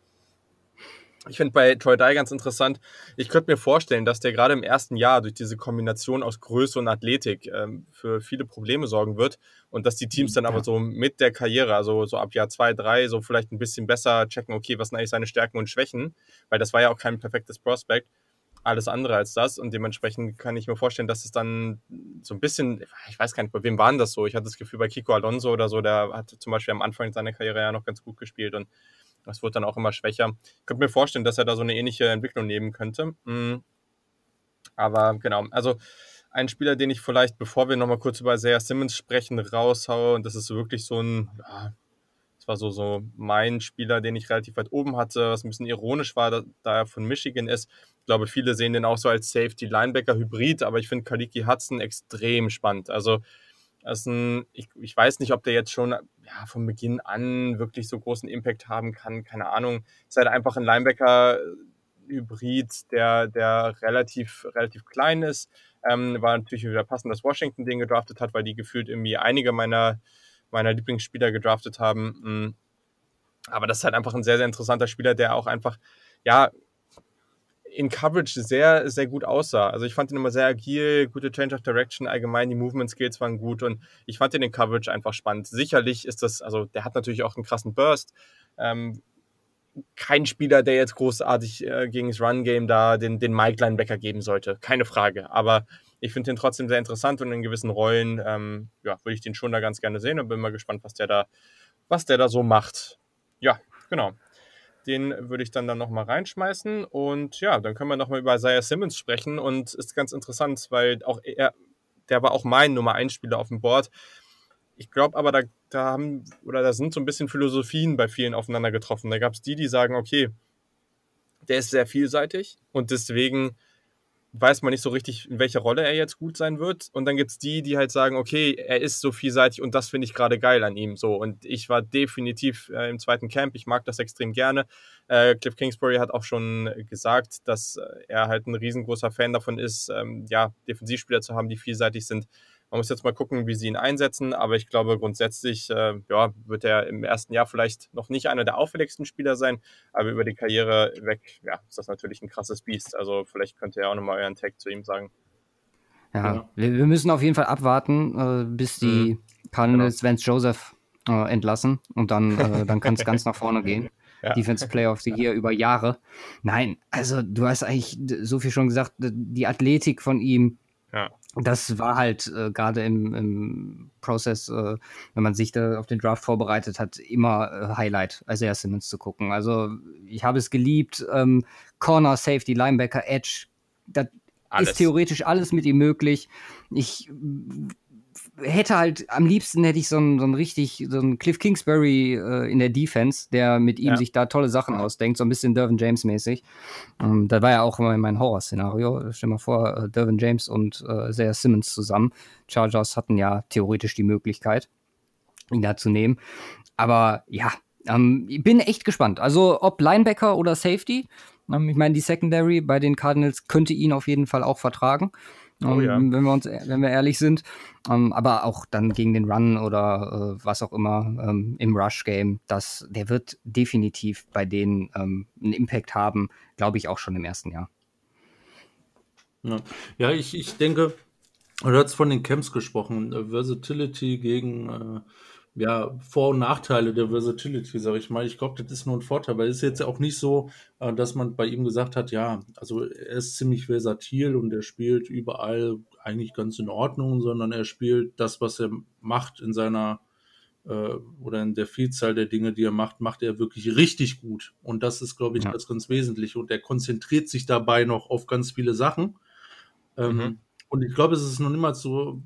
Ich finde bei Troy Dye ganz interessant. Ich könnte mir vorstellen, dass der gerade im ersten Jahr durch diese Kombination aus Größe und Athletik ähm, für viele Probleme sorgen wird und dass die Teams dann Ja. aber so mit der Karriere, also so ab Jahr zwei, drei, so vielleicht ein bisschen besser checken, okay, was sind eigentlich seine Stärken und Schwächen, weil das war ja auch kein perfektes Prospect, alles andere als das und dementsprechend kann ich mir vorstellen, dass es dann so ein bisschen, ich weiß gar nicht, bei wem waren das so? Ich hatte das Gefühl bei Kiko Alonso oder so, der hat zum Beispiel am Anfang seiner Karriere ja noch ganz gut gespielt und das wird dann auch immer schwächer. Ich könnte mir vorstellen, dass er da so eine ähnliche Entwicklung nehmen könnte. Mm. Aber genau, also ein Spieler, den ich vielleicht, bevor wir nochmal kurz über Isaiah Simmons sprechen, raushaue, und das ist wirklich so ein, ja, das war so, so mein Spieler, den ich relativ weit oben hatte, was ein bisschen ironisch war, da, da er von Michigan ist. Ich glaube, viele sehen den auch so als Safety-Linebacker-Hybrid, aber ich finde Kaliki Hudson extrem spannend. Also, ein, ich, ich weiß nicht, ob der jetzt schon ja, von Beginn an wirklich so großen Impact haben kann. Keine Ahnung. Ist halt einfach ein Linebacker-Hybrid, der, der relativ, relativ klein ist. Ähm, war natürlich wieder passend, dass Washington den gedraftet hat, weil die gefühlt irgendwie einige meiner, meiner Lieblingsspieler gedraftet haben. Mm. Aber das ist halt einfach ein sehr, sehr interessanter Spieler, der auch einfach, ja, in Coverage sehr, sehr gut aussah. Also ich fand ihn immer sehr agil, gute Change of Direction, allgemein die Movement Skills waren gut und ich fand ihn in Coverage einfach spannend. Sicherlich ist das, also der hat natürlich auch einen krassen Burst. Ähm, kein Spieler, der jetzt großartig äh, gegen das Run-Game da den, den Mike Linebacker geben sollte. Keine Frage. Aber ich finde den trotzdem sehr interessant und in gewissen Rollen, ähm, ja, würde ich den schon da ganz gerne sehen und bin mal gespannt, was der da, was der da so macht. Ja, genau. Den würde ich dann dann nochmal reinschmeißen. Und ja, dann können wir nochmal über Isaiah Simmons sprechen. Und ist ganz interessant, weil auch er, der war auch mein Nummer 1 Spieler auf dem Board. Ich glaube aber, da, da haben, oder da sind so ein bisschen Philosophien bei vielen aufeinander getroffen. Da gab es die, die sagen, okay, der ist sehr vielseitig und deswegen weiß man nicht so richtig, in welcher Rolle er jetzt gut sein wird. Und dann gibt es die, die halt sagen, okay, er ist so vielseitig und das finde ich gerade geil an ihm. So, und ich war definitiv äh, im zweiten Camp, ich mag das extrem gerne. Äh, Cliff Kingsbury hat auch schon gesagt, dass äh, er halt ein riesengroßer Fan davon ist, ähm, ja, Defensivspieler zu haben, die vielseitig sind. Man muss jetzt mal gucken, wie sie ihn einsetzen, aber ich glaube grundsätzlich äh, ja, wird er im ersten Jahr vielleicht noch nicht einer der auffälligsten Spieler sein, aber über die Karriere weg, ja, ist das natürlich ein krasses Biest. Also vielleicht könnt ihr auch nochmal euren Tag zu ihm sagen. Ja, Ja. Wir, wir müssen auf jeden Fall abwarten, äh, bis die Cardinals Vance Joseph äh, entlassen und dann, äh, dann kann es ganz nach vorne gehen. Ja. Defense Player of the Year über Jahre. Nein, also du hast eigentlich so viel schon gesagt, die Athletik von ihm, Ja. Das war halt äh, gerade im, im Prozess, äh, wenn man sich da auf den Draft vorbereitet hat, immer äh, Highlight, Isaiah Simmons zu gucken. Also ich habe es geliebt. Ähm, Corner, Safety, Linebacker, Edge, das ist theoretisch alles mit ihm möglich. Ich hätte halt, am liebsten hätte ich so einen, so einen richtig, so einen Cliff Kingsbury äh, in der Defense, der mit ihm ja. sich da tolle Sachen ausdenkt, so ein bisschen Dervin James mäßig. Ähm, da war ja auch immer mein Horrorszenario. Stell dir mal vor, äh, Dervin James und äh, Zaya Simmons zusammen. Chargers hatten ja theoretisch die Möglichkeit, ihn da zu nehmen. Aber ja, ähm, ich bin echt gespannt. Also ob Linebacker oder Safety. Ähm, ich meine, die Secondary bei den Cardinals könnte ihn auf jeden Fall auch vertragen. Oh, ja. Ähm, wenn wir uns, wenn wir ehrlich sind. Um, ähm, aber auch dann gegen den Run oder äh, was auch immer ähm, im Rush-Game, das, der wird definitiv bei denen um, einen Impact haben, glaube ich, auch schon im ersten Jahr. Ja, ja ich, ich denke, du hast von den Camps gesprochen, Versatility gegen äh, ja, Vor- und Nachteile der Versatility, sage ich mal. Ich glaube, das ist nur ein Vorteil, weil es ist jetzt auch nicht so, äh, dass man bei ihm gesagt hat, ja, also er ist ziemlich versatil und er spielt überall eigentlich ganz in Ordnung, sondern er spielt das, was er macht in seiner äh, oder in der Vielzahl der Dinge, die er macht, macht er wirklich richtig gut. Und das ist, glaube ich, ja. ganz, ganz wesentlich. Und er konzentriert sich dabei noch auf ganz viele Sachen. Ähm, mhm. Und ich glaube, es ist noch niemals so,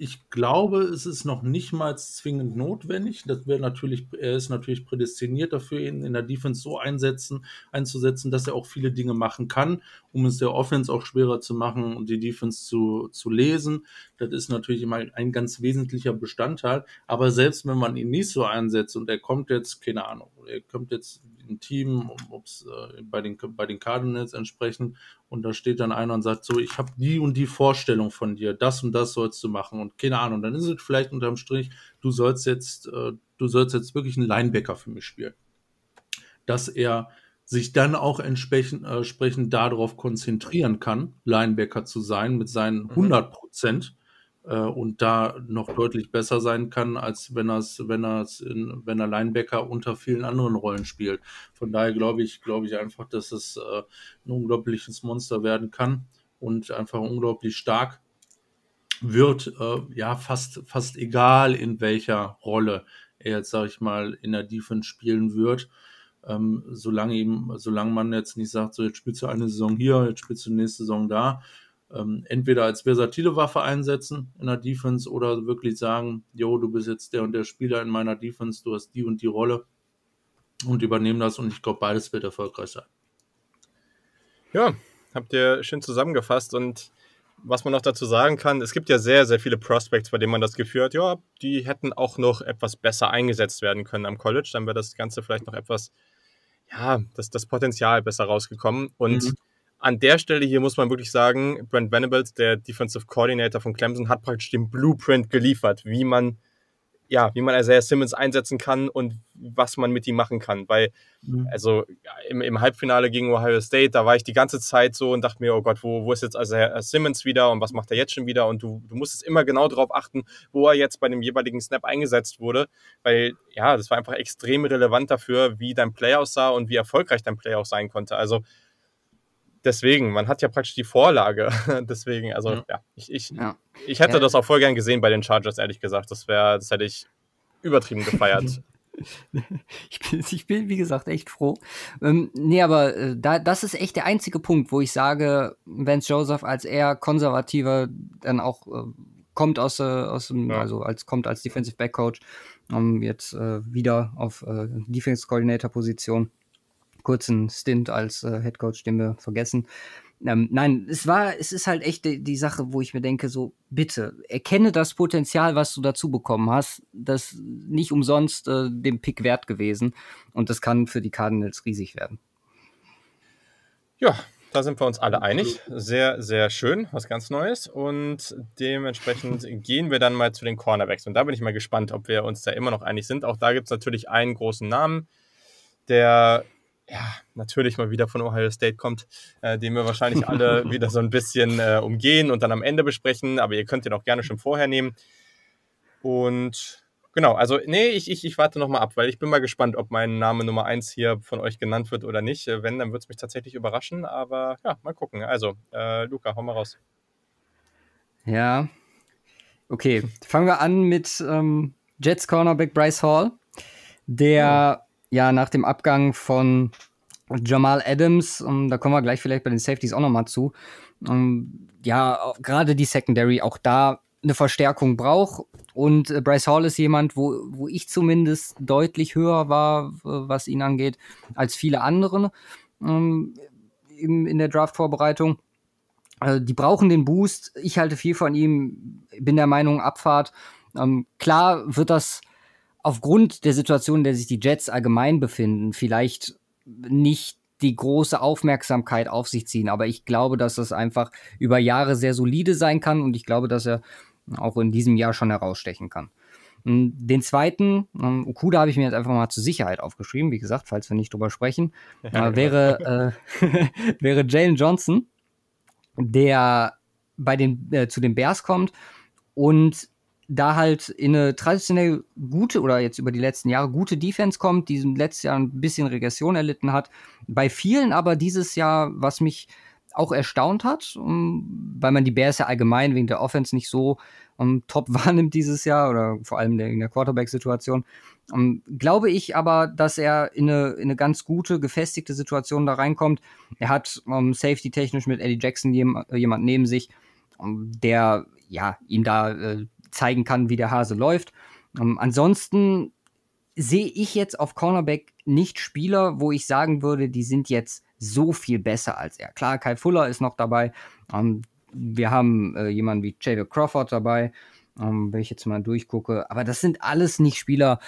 ich glaube, es ist noch nicht mal zwingend notwendig. Das wäre natürlich, er ist natürlich prädestiniert dafür, ihn in der Defense so einsetzen, einzusetzen, dass er auch viele Dinge machen kann, um es der Offense auch schwerer zu machen und die Defense zu, zu lesen. Das ist natürlich immer ein ganz wesentlicher Bestandteil. Aber selbst wenn man ihn nicht so einsetzt und er kommt jetzt, keine Ahnung, er kommt jetzt ein Team, ob es äh, bei, den, bei den Cardinals entsprechend, und da steht dann einer und sagt so, ich habe die und die Vorstellung von dir, das und das sollst du machen und keine Ahnung, dann ist es vielleicht unterm Strich, du sollst jetzt, äh, du sollst jetzt wirklich einen Linebacker für mich spielen. Dass er sich dann auch entsprechend, äh, entsprechend darauf konzentrieren kann, Linebacker zu sein mit seinen 100 mhm. Prozent und da noch deutlich besser sein kann, als wenn er es, wenn er es in, wenn er Linebacker unter vielen anderen Rollen spielt. Von daher glaube ich, glaube ich einfach, dass es äh, ein unglaubliches Monster werden kann und einfach unglaublich stark wird, äh, ja, fast, fast egal in welcher Rolle er jetzt, sage ich mal, in der Defense spielen wird. Ähm, solange ihm, solange man jetzt nicht sagt, so jetzt spielst du eine Saison hier, jetzt spielst du nächste Saison da, ähm, entweder als versatile Waffe einsetzen in der Defense oder wirklich sagen, jo, du bist jetzt der und der Spieler in meiner Defense, du hast die und die Rolle und übernehmen das und ich glaube, beides wird erfolgreich sein. Ja, habt ihr schön zusammengefasst und was man noch dazu sagen kann, es gibt ja sehr, sehr viele Prospects, bei denen man das Gefühl hat, ja, die hätten auch noch etwas besser eingesetzt werden können am College, dann wäre das Ganze vielleicht noch etwas, ja, das, das Potenzial besser rausgekommen. Und mhm an der Stelle hier muss man wirklich sagen, Brent Venables, der Defensive Coordinator von Clemson, hat praktisch den Blueprint geliefert, wie man, ja, wie man Isaiah Simmons einsetzen kann und was man mit ihm machen kann. Weil, mhm. also im, im, Halbfinale gegen Ohio State, da war ich die ganze Zeit so und dachte mir, oh Gott, wo, wo ist jetzt Isaiah Simmons wieder und was macht er jetzt schon wieder? Und du, du musstest immer genau darauf achten, wo er jetzt bei dem jeweiligen Snap eingesetzt wurde. Weil, ja, das war einfach extrem relevant dafür, wie dein Play aussah und wie erfolgreich dein Play auch sein konnte. Also, deswegen, man hat ja praktisch die Vorlage. deswegen, also ja, ja ich, ich, ja. ich hätte ja. das auch voll gern gesehen bei den Chargers, ehrlich gesagt. Das wäre, das hätte ich übertrieben gefeiert. ich, bin, ich bin, wie gesagt, echt froh. Ähm, nee, aber äh, da, das ist echt der einzige Punkt, wo ich sage, Vance Joseph als eher konservativer dann auch äh, kommt aus, äh, aus dem, ja. also als kommt als Defensive Back Coach, um, jetzt äh, wieder auf äh, Defense Coordinator Position kurzen Stint als äh, Head Coach, den wir vergessen. Ähm, nein, es war, es ist halt echt die, die, Sache, wo ich mir denke, so bitte erkenne das Potenzial, was du dazu bekommen hast. Das nicht umsonst äh, dem Pick wert gewesen und das kann für die Cardinals riesig werden. Ja, da sind wir uns alle einig. Sehr, sehr schön, was ganz Neues. Und dementsprechend gehen wir dann mal zu den Cornerbacks. Und da bin ich mal gespannt, ob wir uns da immer noch einig sind. Auch da gibt es natürlich einen großen Namen, der ja, natürlich mal wieder von Ohio State kommt, äh, den wir wahrscheinlich alle wieder so ein bisschen äh, umgehen und dann am Ende besprechen, aber ihr könnt den auch gerne schon vorher nehmen. Und genau, also nee, ich, ich, ich warte nochmal ab, weil ich bin mal gespannt, ob mein Name Nummer 1 hier von euch genannt wird oder nicht. Äh, wenn, dann wird es mich tatsächlich überraschen, aber ja, mal gucken. Also, äh, Luca, hau mal raus. Ja. Okay, fangen wir an mit ähm, Jets Cornerback Bryce Hall, der ja. Ja nach dem Abgang von Jamal Adams, um, ähm, da kommen wir gleich vielleicht bei den Safeties auch nochmal zu, um, ähm, ja, gerade die Secondary auch da eine Verstärkung braucht. Und äh, Bryce Hall ist jemand, wo, wo ich zumindest deutlich höher war, was ihn angeht, als viele andere ähm, in, in der Draft-Vorbereitung. Also die brauchen den Boost. Ich halte viel von ihm, bin der Meinung, Abfahrt. Ähm, klar wird das aufgrund der Situation, in der sich die Jets allgemein befinden, vielleicht nicht die große Aufmerksamkeit auf sich ziehen. Aber ich glaube, dass das einfach über Jahre sehr solide sein kann und ich glaube, dass er auch in diesem Jahr schon herausstechen kann. Hm, den zweiten, ähm, Okuda habe ich mir jetzt einfach mal zur Sicherheit aufgeschrieben, wie gesagt, falls wir nicht drüber sprechen, äh, wäre, äh, wäre Jalen Johnson, der bei den, äh, zu den Bears kommt und da halt in eine traditionell gute oder jetzt über die letzten Jahre gute Defense kommt, die letztes Jahr ein bisschen Regression erlitten hat. Bei vielen aber dieses Jahr, was mich auch erstaunt hat, um, weil man die Bears ja allgemein wegen der Offense nicht so um, top wahrnimmt dieses Jahr oder vor allem in der Quarterback-Situation. Um, glaube ich aber, dass er in eine, in eine ganz gute, gefestigte Situation da reinkommt. Er hat safety-technisch mit Eddie Jackson jem, jemand neben sich, der ja ihm da äh, zeigen kann, wie der Hase läuft. Ähm, ansonsten sehe ich jetzt auf Cornerback nicht Spieler, wo ich sagen würde, die sind jetzt so viel besser als er. Klar, Kai Fuller ist noch dabei. Ähm, wir haben äh, jemanden wie Javier Crawford dabei, ähm, wenn ich jetzt mal durchgucke. Aber das sind alles nicht Spieler,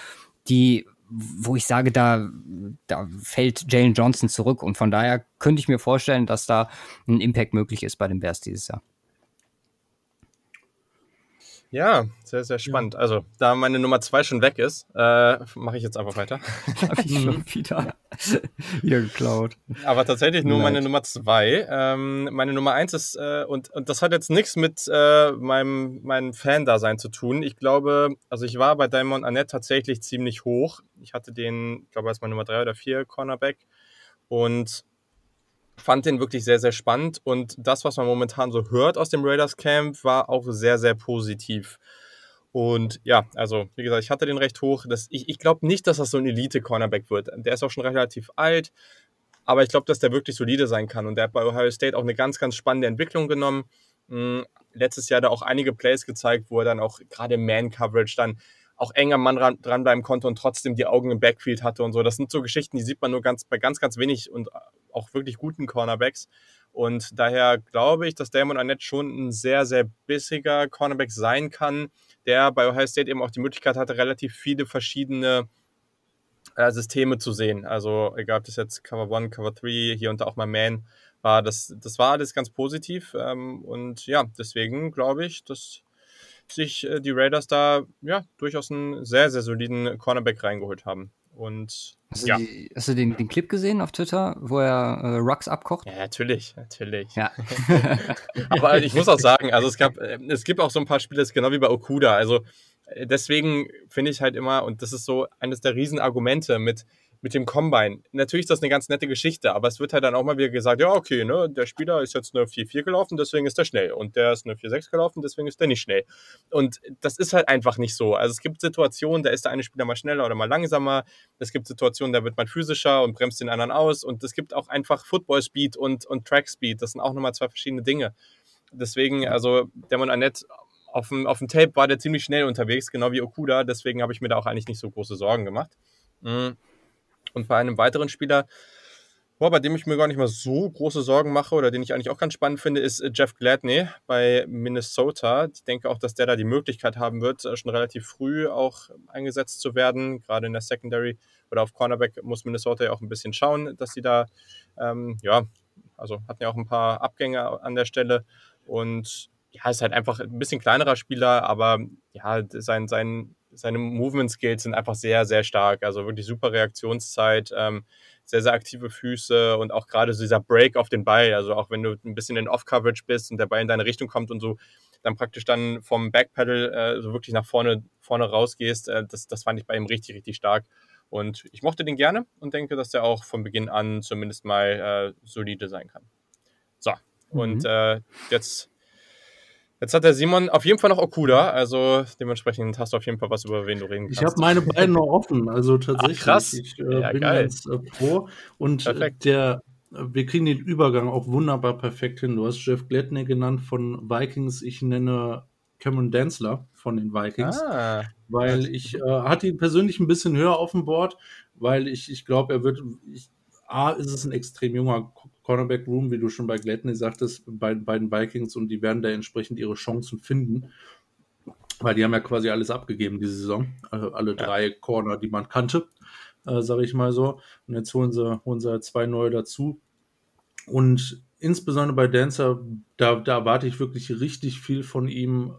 die, wo ich sage, da, da fällt Jalen Johnson zurück. Und von daher könnte ich mir vorstellen, dass da ein Impact möglich ist bei den Bears dieses Jahr. Ja, sehr, sehr spannend. Ja. Also, da meine Nummer zwei schon weg ist, äh, mache ich jetzt einfach weiter. Habe ich schon wieder, wieder geklaut. Aber tatsächlich nur Leid. meine Nummer zwei. Ähm, meine Nummer eins ist, äh, und, und das hat jetzt nichts mit äh, meinem, meinem Fan-Dasein zu tun. Ich glaube, also ich war bei Diamond Annette tatsächlich ziemlich hoch. Ich hatte den, ich glaube, als meine Nummer drei oder vier Cornerback. Und fand den wirklich sehr, sehr spannend. Und das, was man momentan so hört aus dem Raiders Camp, war auch sehr, sehr positiv. Und ja, also wie gesagt, ich hatte den recht hoch. Das, ich ich glaube nicht, dass das so ein Elite-Cornerback wird. Der ist auch schon relativ alt, aber ich glaube, dass der wirklich solide sein kann. Und der hat bei Ohio State auch eine ganz, ganz spannende Entwicklung genommen. Hm, letztes Jahr da auch einige Plays gezeigt, wo er dann auch gerade Man-Coverage dann auch eng am Mann ran, dranbleiben konnte und trotzdem die Augen im Backfield hatte und so. Das sind so Geschichten, die sieht man nur ganz bei ganz, ganz wenig und auch wirklich guten Cornerbacks. Und daher glaube ich, dass Damon Arnett schon ein sehr, sehr bissiger Cornerback sein kann, der bei Ohio State eben auch die Möglichkeit hatte, relativ viele verschiedene äh, Systeme zu sehen. Also egal, ob das jetzt Cover 1, Cover 3, hier und da auch mal Man war, das, das war alles ganz positiv. Ähm, und ja, deswegen glaube ich, dass sich äh, die Raiders da ja durchaus einen sehr, sehr soliden Cornerback reingeholt haben. Und hast, ja. du, die, hast du den, den Clip gesehen auf Twitter, wo er äh, Rux abkocht? Ja, natürlich, natürlich. Ja. Aber ich muss auch sagen, also es gab, äh, es gibt auch so ein paar Spiele, genau wie bei Okuda. Also äh, deswegen finde ich halt immer, und das ist so eines der Riesenargumente mit, mit dem Combine. Natürlich ist das eine ganz nette Geschichte, aber es wird halt dann auch mal wieder gesagt, ja, okay, ne, der Spieler ist jetzt eine 4-4 gelaufen, deswegen ist er schnell. Und der ist eine 4-6 gelaufen, deswegen ist er nicht schnell. Und das ist halt einfach nicht so. Also es gibt Situationen, da ist der eine Spieler mal schneller oder mal langsamer. Es gibt Situationen, da wird man physischer und bremst den anderen aus. Und es gibt auch einfach Football-Speed und, und Track-Speed. Das sind auch nochmal zwei verschiedene Dinge. Deswegen, also Demon Annette auf dem, auf dem Tape war der ziemlich schnell unterwegs, genau wie Okuda. Deswegen habe ich mir da auch eigentlich nicht so große Sorgen gemacht. Mhm. Und bei einem weiteren Spieler, boah, bei dem ich mir gar nicht mal so große Sorgen mache oder den ich eigentlich auch ganz spannend finde, ist äh, Jeff Gladney bei Minnesota. Ich denke auch, dass der da die Möglichkeit haben wird, äh, schon relativ früh auch eingesetzt zu werden. Gerade in der Secondary oder auf Cornerback muss Minnesota ja auch ein bisschen schauen, dass sie da, ähm, ja, also hatten ja auch ein paar Abgänge an der Stelle und ja, ist halt einfach ein bisschen kleinerer Spieler, aber ja, sein, sein seine Movement Skills sind einfach sehr, sehr stark. Also wirklich super Reaktionszeit, ähm, sehr, sehr aktive Füße und auch gerade so dieser Break auf den Ball. Also auch wenn du ein bisschen in Off-Coverage bist und der Ball in deine Richtung kommt und so, dann praktisch dann vom Backpedal äh, so wirklich nach vorne, vorne rausgehst, äh, das, das fand ich bei ihm richtig, richtig stark. Und ich mochte den gerne und denke, dass der auch von Beginn an zumindest mal äh, solide sein kann. So, und mhm. äh, jetzt Jetzt hat der Simon auf jeden Fall noch Okuda, also dementsprechend hast du auf jeden Fall was, über wen du reden kannst. Ich habe meine beiden noch offen, also tatsächlich. Ach, krass. Ich äh, ja, bin geil. ganz äh, froh. Und äh, Perfekt. der, wir kriegen den Übergang auch wunderbar perfekt hin. Du hast Jeff Gladney genannt von Vikings. Ich nenne Cameron Densler von den Vikings, ah. weil ich äh, hatte ihn persönlich ein bisschen höher auf dem Board, weil ich, ich glaube, er wird. Ich, A, ist es ein extrem junger Cornerback Room, wie du schon bei Gladney sagtest, bei, bei den Vikings und die werden da entsprechend ihre Chancen finden. Weil die haben ja quasi alles abgegeben diese Saison. Also alle drei ja. Corner, die man kannte, äh, sage ich mal so. Und jetzt holen sie, holen sie zwei neue dazu. Und insbesondere bei Dancer, da, da erwarte ich wirklich richtig viel von ihm,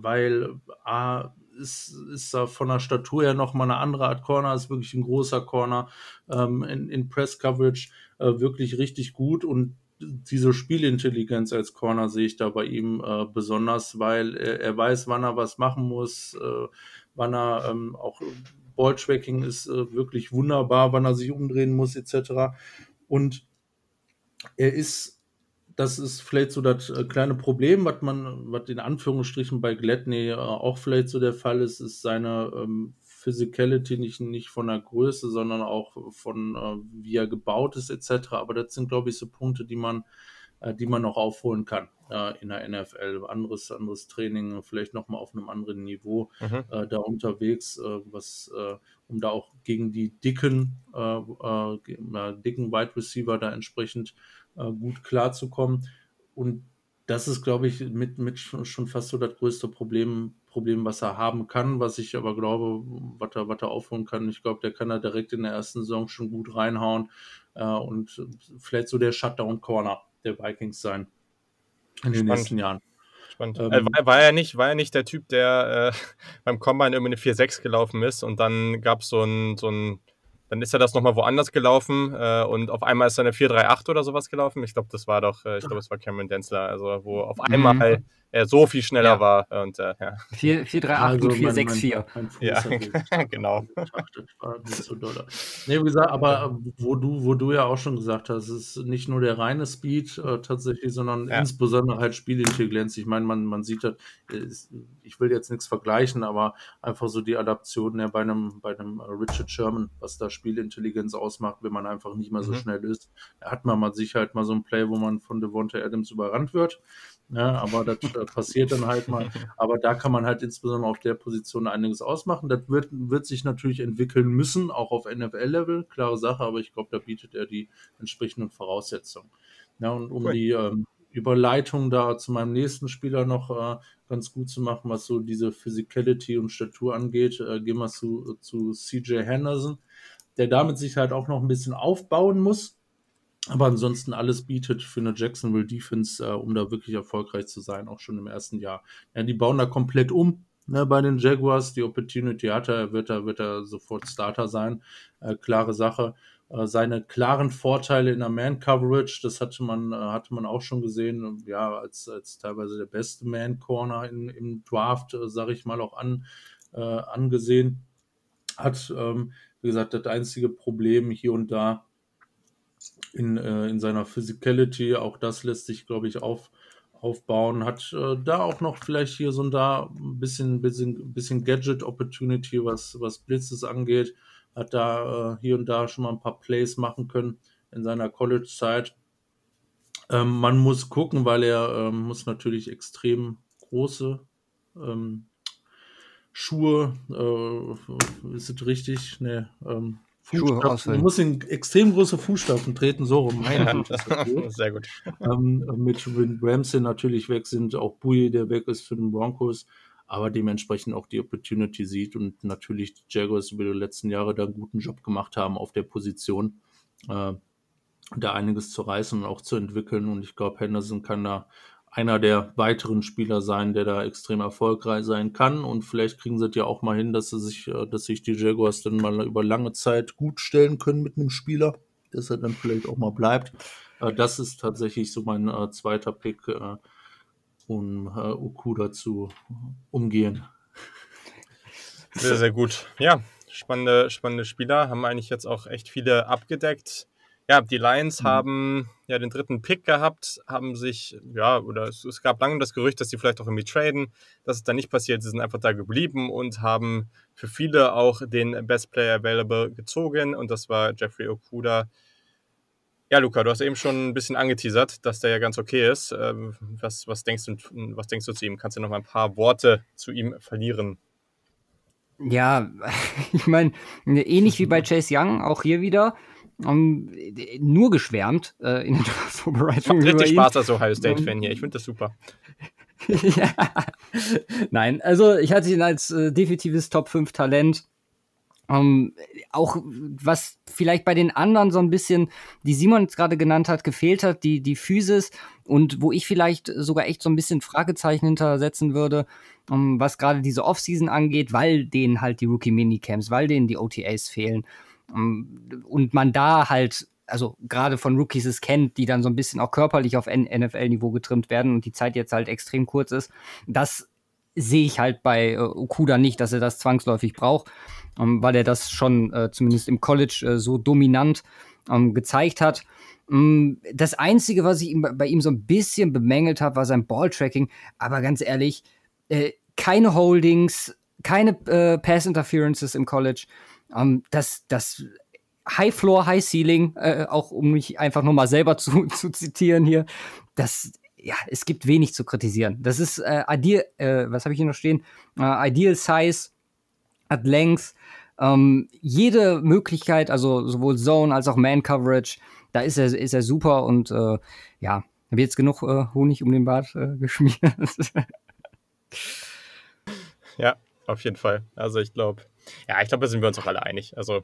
weil A, ist, ist er von der Statur her nochmal eine andere Art Corner, ist wirklich ein großer Corner. Ähm, in, in Press Coverage äh, wirklich richtig gut und diese Spielintelligenz als Corner sehe ich da bei ihm äh, besonders, weil er, er, weiß, wann er was machen muss, äh, wann er ähm, auch Balltracking ist äh, wirklich wunderbar, wann er sich umdrehen muss, etc. Und er ist das ist vielleicht so das äh, kleine Problem, was man, was in Anführungsstrichen bei Gladney äh, auch vielleicht so der Fall ist, ist seine ähm, Physicality nicht, nicht von der Größe, sondern auch von äh, wie er gebaut ist, etc. Aber das sind, glaube ich, so Punkte, die man, äh, die man noch aufholen kann äh, in der NFL. Anderes, anderes Training, vielleicht nochmal auf einem anderen Niveau mhm. Äh, da unterwegs, was um da auch gegen die dicken, dicken Wide Receiver da entsprechend äh, gut klarzukommen. Und das ist, glaube ich, mit, mit schon fast so das größte Problem, Problem, was er haben kann, was ich aber glaube, was er, was er aufholen kann. Ich glaube, der kann da direkt in der ersten Saison schon gut reinhauen äh, und vielleicht so der Shutdown-Corner der Vikings sein in den nächsten Jahren. Spannend. Ähm, äh, war, war, er nicht, war er nicht der Typ, der äh, beim Combine irgendwie eine 4-6 gelaufen ist und dann gab es so ein, so ein dann ist er das nochmal woanders gelaufen äh, und auf einmal ist er eine 438 oder sowas gelaufen. Ich glaube, das war doch, äh, ich glaube, es war Cameron Densler, also wo auf mhm. einmal mhm. er so viel schneller ja. war. Und, äh, ja. 4, 438 also und 464. Mein, mein ja, genau. So nee, wie gesagt, aber wo du, wo du ja auch schon gesagt hast, es ist nicht nur der reine Speed äh, tatsächlich, sondern ja. insbesondere halt Spielintelligenz. Ich meine, man, man sieht das, ich will jetzt nichts vergleichen, aber einfach so die Adaption ja, bei einem, bei einem Richard Sherman, was da Spielintelligenz ausmacht, wenn man einfach nicht mehr so mhm. schnell ist. Da hat man mal sicher halt mal so ein Play, wo man von Devonta Adams überrannt wird. Ja, aber das äh, passiert dann halt mal. Aber da kann man halt insbesondere auf der Position einiges ausmachen. Das wird, wird sich natürlich entwickeln müssen, auch auf NFL-Level, klare Sache, aber ich glaube, da bietet er die entsprechenden Voraussetzungen. Ja, und um cool. die ähm, Überleitung da zu meinem nächsten Spieler noch äh, ganz gut zu machen, was so diese Physicality und Statur angeht, äh, gehen wir zu, zu CJ Henderson, der damit sich halt auch noch ein bisschen aufbauen muss aber ansonsten alles bietet für eine Jacksonville Defense, äh, um da wirklich erfolgreich zu sein, auch schon im ersten Jahr. Ja, die bauen da komplett um ne, bei den Jaguars. Die Opportunity hat er, wird er, wird er sofort Starter sein. Äh, klare Sache. Äh, seine klaren Vorteile in der Man-Coverage, das hatte man, äh, hatte man auch schon gesehen, ja, als, als teilweise der beste Man-Corner im Draft, äh, sage ich mal, auch an, äh, angesehen. Hat, ähm, wie gesagt, das einzige Problem hier und da in, äh, in seiner Physicality. Auch das lässt sich, glaube ich, auf, aufbauen. Hat äh, da auch noch vielleicht hier so und da ein bisschen, bisschen, bisschen Gadget-Opportunity, was, was Blitzes angeht. Hat da äh, hier und da schon mal ein paar Plays machen können in seiner College-Zeit. Ähm, man muss gucken, weil er ähm, muss natürlich extrem große ähm, Schuhe, äh, ist es richtig? Ne, ähm, Fußstapfen. Du musst in extrem große Fußstapfen treten, so rum. Meine Güte, Sehr gut. Ähm, mit Ramsey natürlich weg sind, auch Bui, der weg ist für den Broncos, aber dementsprechend auch die Opportunity sieht und natürlich die Jaguars über die letzten Jahre da einen guten Job gemacht haben auf der Position, äh, da einiges zu reißen und auch zu entwickeln. Und ich glaube, Henderson kann da einer der weiteren Spieler sein, der da extrem erfolgreich sein kann. Und vielleicht kriegen sie es ja auch mal hin, dass sie sich, äh, dass sich die Jaguars dann mal über lange Zeit gut stellen können mit einem Spieler, dass er dann vielleicht auch mal bleibt. Äh, das ist tatsächlich so mein äh, zweiter Pick, um Okuda zu umgehen. Sehr, sehr gut. Ja, spannende, spannende Spieler. Haben eigentlich jetzt auch echt viele abgedeckt. Ja, die Lions mhm. haben ja den dritten Pick gehabt, haben sich, ja, oder es, es, gab lange das Gerücht, dass sie vielleicht auch irgendwie traden. Das ist dann nicht passiert. Sie sind einfach da geblieben und haben für viele auch den Best Player Available gezogen und das war Jeffrey Okuda. Ja, Luca, du hast eben schon ein bisschen angeteasert, dass der ja ganz okay ist. Ähm, was, was, denkst, du, was denkst du zu ihm? Kannst du noch mal ein paar Worte zu ihm verlieren? Ja, ich meine, ähnlich wie bei Chase Young, auch hier wieder um, nur geschwärmt äh, in der Vorbereitung. Macht richtig Spaß als Ohio State-Fan hier. Ich finde das super. ja. Nein, also ich hatte ihn als äh, definitives Top 5 Talent. Um, auch was vielleicht bei den anderen so ein bisschen, die Simon jetzt gerade genannt hat, gefehlt hat, die, die Physis und wo ich vielleicht sogar echt so ein bisschen Fragezeichen hintersetzen würde, um, was gerade diese Offseason angeht, weil denen halt die Rookie-Minicamps, weil denen die OTAs fehlen. Und man da halt, also gerade von Rookies es kennt, die dann so ein bisschen auch körperlich auf NFL-Niveau getrimmt werden und die Zeit jetzt halt extrem kurz ist, das sehe ich halt bei äh, Okuda nicht, dass er das zwangsläufig braucht, ähm, weil er das schon äh, zumindest im College äh, so dominant ähm, gezeigt hat. Ähm, das Einzige, was ich ihm, bei ihm so ein bisschen bemängelt habe, war sein Balltracking. Aber ganz ehrlich, äh, keine Holdings, keine äh, Pass Interferences im College. Ähm, das, das High Floor, High Ceiling, äh, auch um mich einfach nochmal selber zu, zu zitieren hier, das, ja, es gibt wenig zu kritisieren. Das ist äh, ideal, äh, was habe ich hier noch stehen? Äh, ideal Size, hat Length, ähm, jede Möglichkeit, also sowohl Zone als auch Man Coverage, da ist er, ist er super und äh, ja, habe jetzt genug äh, Honig um den Bart äh, geschmiert. ja, auf jeden Fall. Also ich glaube, ja, ich glaube, da sind wir uns auch alle einig. Also,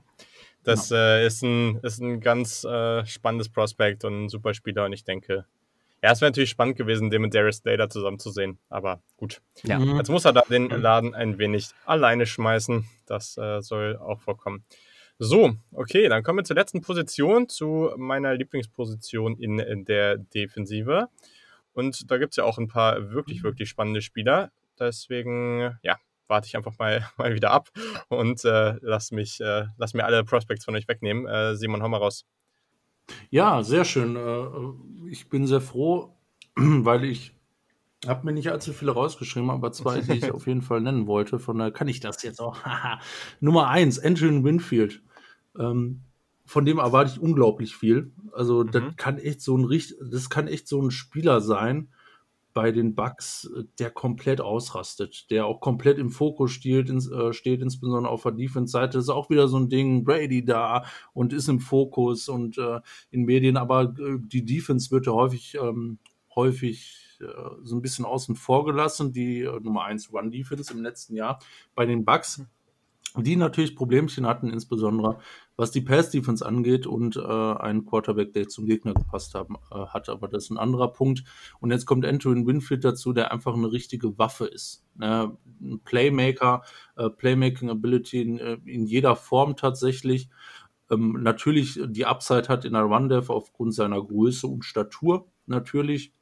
das genau. äh, ist, ein, ist ein ganz äh, spannendes Prospekt und ein super Spieler. Und ich denke, ja, es wäre natürlich spannend gewesen, den mit Darius Slater zusammenzusehen. Aber gut. Ja. Mhm. Jetzt muss er da den mhm. Laden ein wenig alleine schmeißen. Das äh, soll auch vorkommen. So, okay, dann kommen wir zur letzten Position, zu meiner Lieblingsposition in, in der Defensive. Und da gibt es ja auch ein paar wirklich, wirklich spannende Spieler. Deswegen, ja, warte ich einfach mal, mal wieder ab und äh, lass, mich, äh, lass mir alle Prospects von euch wegnehmen. Äh, Simon, hau mal raus. Ja, sehr schön. Äh, ich bin sehr froh, weil ich habe mir nicht allzu viele rausgeschrieben, aber zwei, die ich auf jeden Fall nennen wollte. Von daher kann ich das jetzt auch. Nummer eins, Andrew Winfield. Ähm, von dem erwarte ich unglaublich viel. Also, mhm. das kann echt so ein das kann echt so ein Spieler sein, bei den Bucks, äh, der komplett ausrastet, der auch komplett im Fokus steht, ins, äh, steht insbesondere auf der Defense-Seite. ist auch wieder so ein Ding, Brady da und ist im Fokus und äh, in Medien, aber äh, die Defense wird ja häufig, ähm, häufig äh, so ein bisschen außen vor gelassen, die äh, Nummer 1 Run-Defense im letzten Jahr bei den Bucks die natürlich Problemchen hatten, insbesondere was die Pass-Defense angeht und äh, einen Quarterback, der zum Gegner gepasst haben, äh, hat. Aber das ist ein anderer Punkt. Und jetzt kommt Antoine Winfield dazu, der einfach eine richtige Waffe ist. Ne? Ein Playmaker, äh, Playmaking Ability in, äh, in, jeder Form tatsächlich. Ähm, natürlich die Upside hat in der Run-Dev aufgrund seiner Größe und Statur natürlich.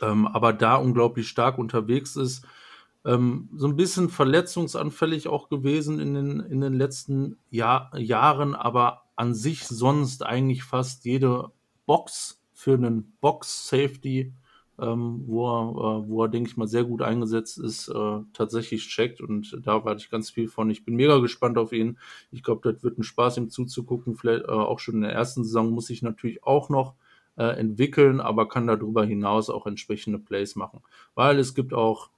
Ähm, aber da unglaublich stark unterwegs ist ähm, so ein bisschen verletzungsanfällig auch gewesen in den, in den letzten Jahr, Jahren, aber an sich sonst eigentlich fast jede Box für einen Box-Safety, ähm, wo er, äh, wo er, denke ich mal, sehr gut eingesetzt ist, äh, tatsächlich checkt. Und da warte ich ganz viel von. Ich bin mega gespannt auf ihn. Ich glaube, das wird ein Spaß, ihm zuzugucken. Vielleicht äh, auch schon in der ersten Saison muss ich natürlich auch noch äh, entwickeln, aber kann darüber hinaus auch entsprechende Plays machen. Weil es gibt auch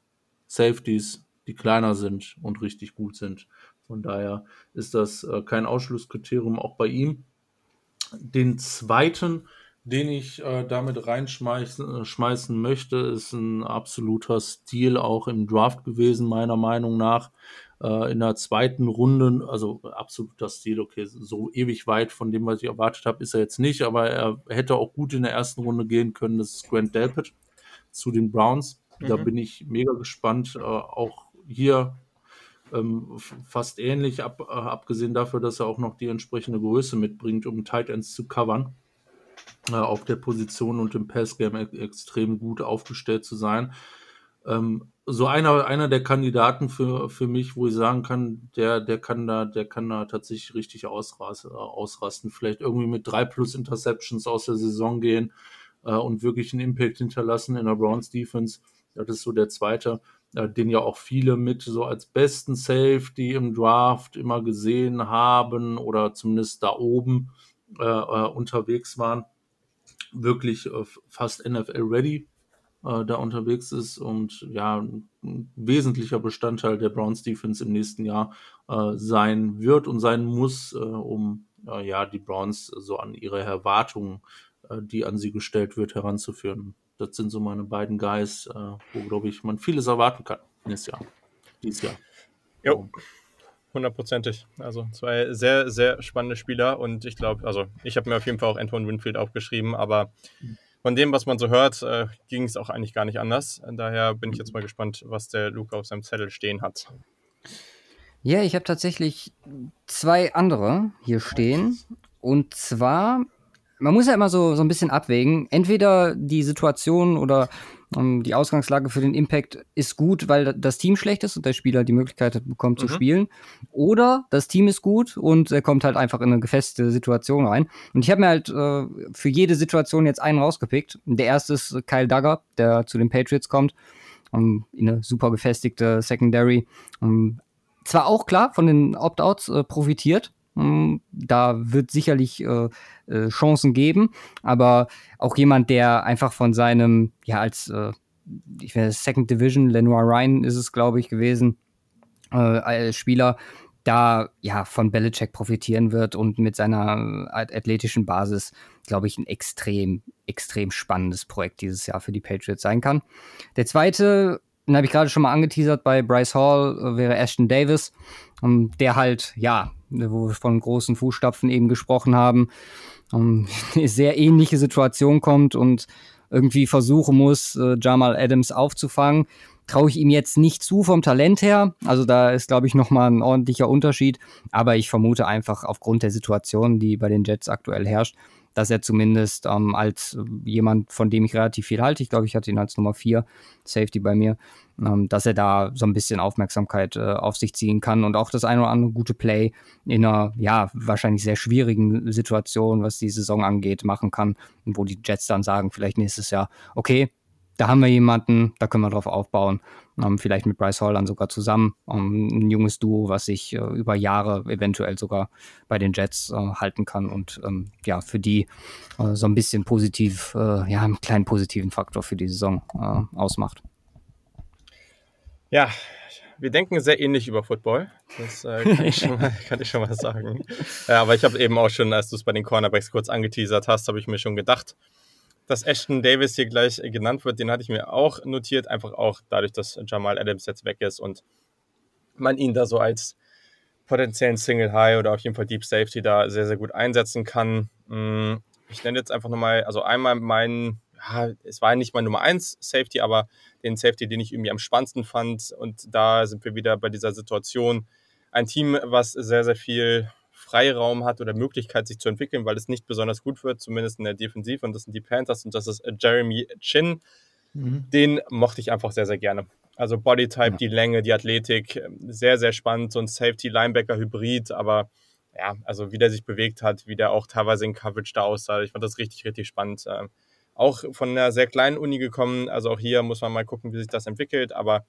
Safeties, die kleiner sind und richtig gut sind. Von daher ist das äh, kein Ausschlusskriterium auch bei ihm. Den zweiten, den ich äh, damit reinschmeißen äh, möchte, ist ein absoluter Stil auch im Draft gewesen, meiner Meinung nach. Äh, in der zweiten Runde, also absoluter Stil, okay, so ewig weit von dem, was ich erwartet habe, ist er jetzt nicht, aber er hätte auch gut in der ersten Runde gehen können. Das ist Grant Delpit zu den Browns. Da mhm. bin ich mega gespannt. Äh, auch hier ähm, fast ähnlich, ab, äh, abgesehen dafür, dass er auch noch die entsprechende Größe mitbringt, um Tight Ends zu covern. Äh, auf der Position und im Passgame e extrem gut aufgestellt zu sein. ähm, so einer, einer der Kandidaten für, für mich, wo ich sagen kann, der, der kann da, der kann da tatsächlich richtig ausrasten, ausrasten. Vielleicht irgendwie mit drei plus Interceptions aus der Saison gehen äh, und wirklich einen Impact hinterlassen in der Browns Defense. Das ist so der zweite, äh, den ja auch viele mit so als besten Safety im Draft immer gesehen haben oder zumindest da oben äh, äh unterwegs waren. Wirklich äh, fast NFL ready äh, da unterwegs ist und ja, ein wesentlicher Bestandteil der Browns Defense im nächsten Jahr äh, sein wird und sein muss, um ja die Browns so an ihre Erwartungen, die an sie gestellt wird, heranzuführen. Das sind so meine beiden Guys, äh, wo glaube ich man vieles erwarten kann nächstes Jahr, dieses Jahr. Jo. Hundertprozentig. Also zwei sehr, sehr spannende Spieler und ich glaube, also ich habe mir auf jeden Fall auch Antoine Winfield aufgeschrieben, aber von dem, was man so hört, äh, ging es auch eigentlich gar nicht anders. Daher bin ich jetzt mal gespannt, was der Luke auf seinem Zettel stehen hat. Ja, ich habe tatsächlich zwei andere hier stehen. Und zwar, man muss ja immer so, so ein bisschen abwägen. Entweder die Situation oder um, die Ausgangslage für den Impact ist gut, weil das Team schlecht ist und der Spieler die Möglichkeit bekommt mhm. zu spielen. Oder das Team ist gut und er kommt halt einfach in eine gefestigte Situation rein. Und ich habe mir halt äh, für jede Situation jetzt einen rausgepickt. Der erste ist Kyle Duggar, der zu den Patriots kommt. Um, in eine super gefestigte Secondary. Um, zwar auch klar von den Opt-outs äh, profitiert, da wird sicherlich äh, äh, Chancen geben, aber auch jemand, der einfach von seinem, ja, als äh, ich finde, Second Division, Lenoir Ryan ist es, glaube ich, gewesen, äh, als Spieler, da ja von Belichick profitieren wird und mit seiner athletischen Basis, glaube ich, ein extrem, extrem spannendes Projekt dieses Jahr für die Patriots sein kann. Der zweite, den habe ich gerade schon mal angeteasert bei Bryce Hall, äh, wäre Ashton Davis, ähm, der halt, ja, wo wir von großen Fußstapfen eben gesprochen haben, um, eine sehr ähnliche Situation kommt und irgendwie versuchen muss, äh, Jamal Adams aufzufangen. Traue ich ihm jetzt nicht zu vom Talent her. Also da ist, glaube ich, nochmal ein ordentlicher Unterschied. Aber ich vermute einfach aufgrund der Situation, die bei den Jets aktuell herrscht, dass er zumindest ähm, als jemand, von dem ich relativ viel halte, ich glaube, ich hatte ihn als Nummer 4 Safety bei mir, ähm, dass er da so ein bisschen Aufmerksamkeit äh, auf sich ziehen kann und auch das eine oder andere gute Play in einer, ja, wahrscheinlich sehr schwierigen Situation, was die Saison angeht, machen kann, wo die Jets dann sagen, vielleicht nächstes Jahr, okay, da haben wir jemanden, da können wir drauf aufbauen. Ähm, vielleicht mit Bryce Hall dann sogar zusammen. Ähm, ein junges Duo, was sich äh, über Jahre eventuell sogar bei den Jets äh, halten kann und ähm, ja, für die äh, so ein bisschen positiv, äh, ja, einen kleinen positiven Faktor für die Saison äh, ausmacht. Ja, wir denken sehr ähnlich über Football. Das äh, kann, ich mal, kann, ich schon mal, sagen. Ja, aber ich habe eben auch schon, als du es bei den Cornerbacks kurz angeteasert hast, habe ich mir schon gedacht, dass Ashton Davis hier gleich genannt wird. Den hatte ich mir auch notiert, einfach auch dadurch, dass Jamal Adams jetzt weg ist und man ihn da so als potenziellen Single High oder auf jeden Fall Deep Safety da sehr, sehr gut einsetzen kann. Mm, ich nenne jetzt einfach nochmal, also einmal meinen es war nicht mein Nummer 1 Safety, aber den Safety, den ich irgendwie am spannendsten fand. Und da sind wir wieder bei dieser Situation. Ein Team, was sehr, sehr viel Freiraum hat oder Möglichkeit, sich zu entwickeln, weil es nicht besonders gut wird, zumindest in der Defensive. Und das sind die Panthers und das ist äh, Jeremy Chin. Mhm. Den mochte ich einfach sehr, sehr gerne. Also Bodytype, ja. die Länge, die Athletik, sehr, sehr spannend. So ein Safety-Linebacker-Hybrid, aber ja, also wie der sich bewegt hat, wie der auch teilweise in Coverage da aussah. Ich fand das richtig, richtig spannend. Ähm, auch von einer sehr kleinen Uni gekommen. Also auch hier muss man mal gucken, wie sich das entwickelt. Aber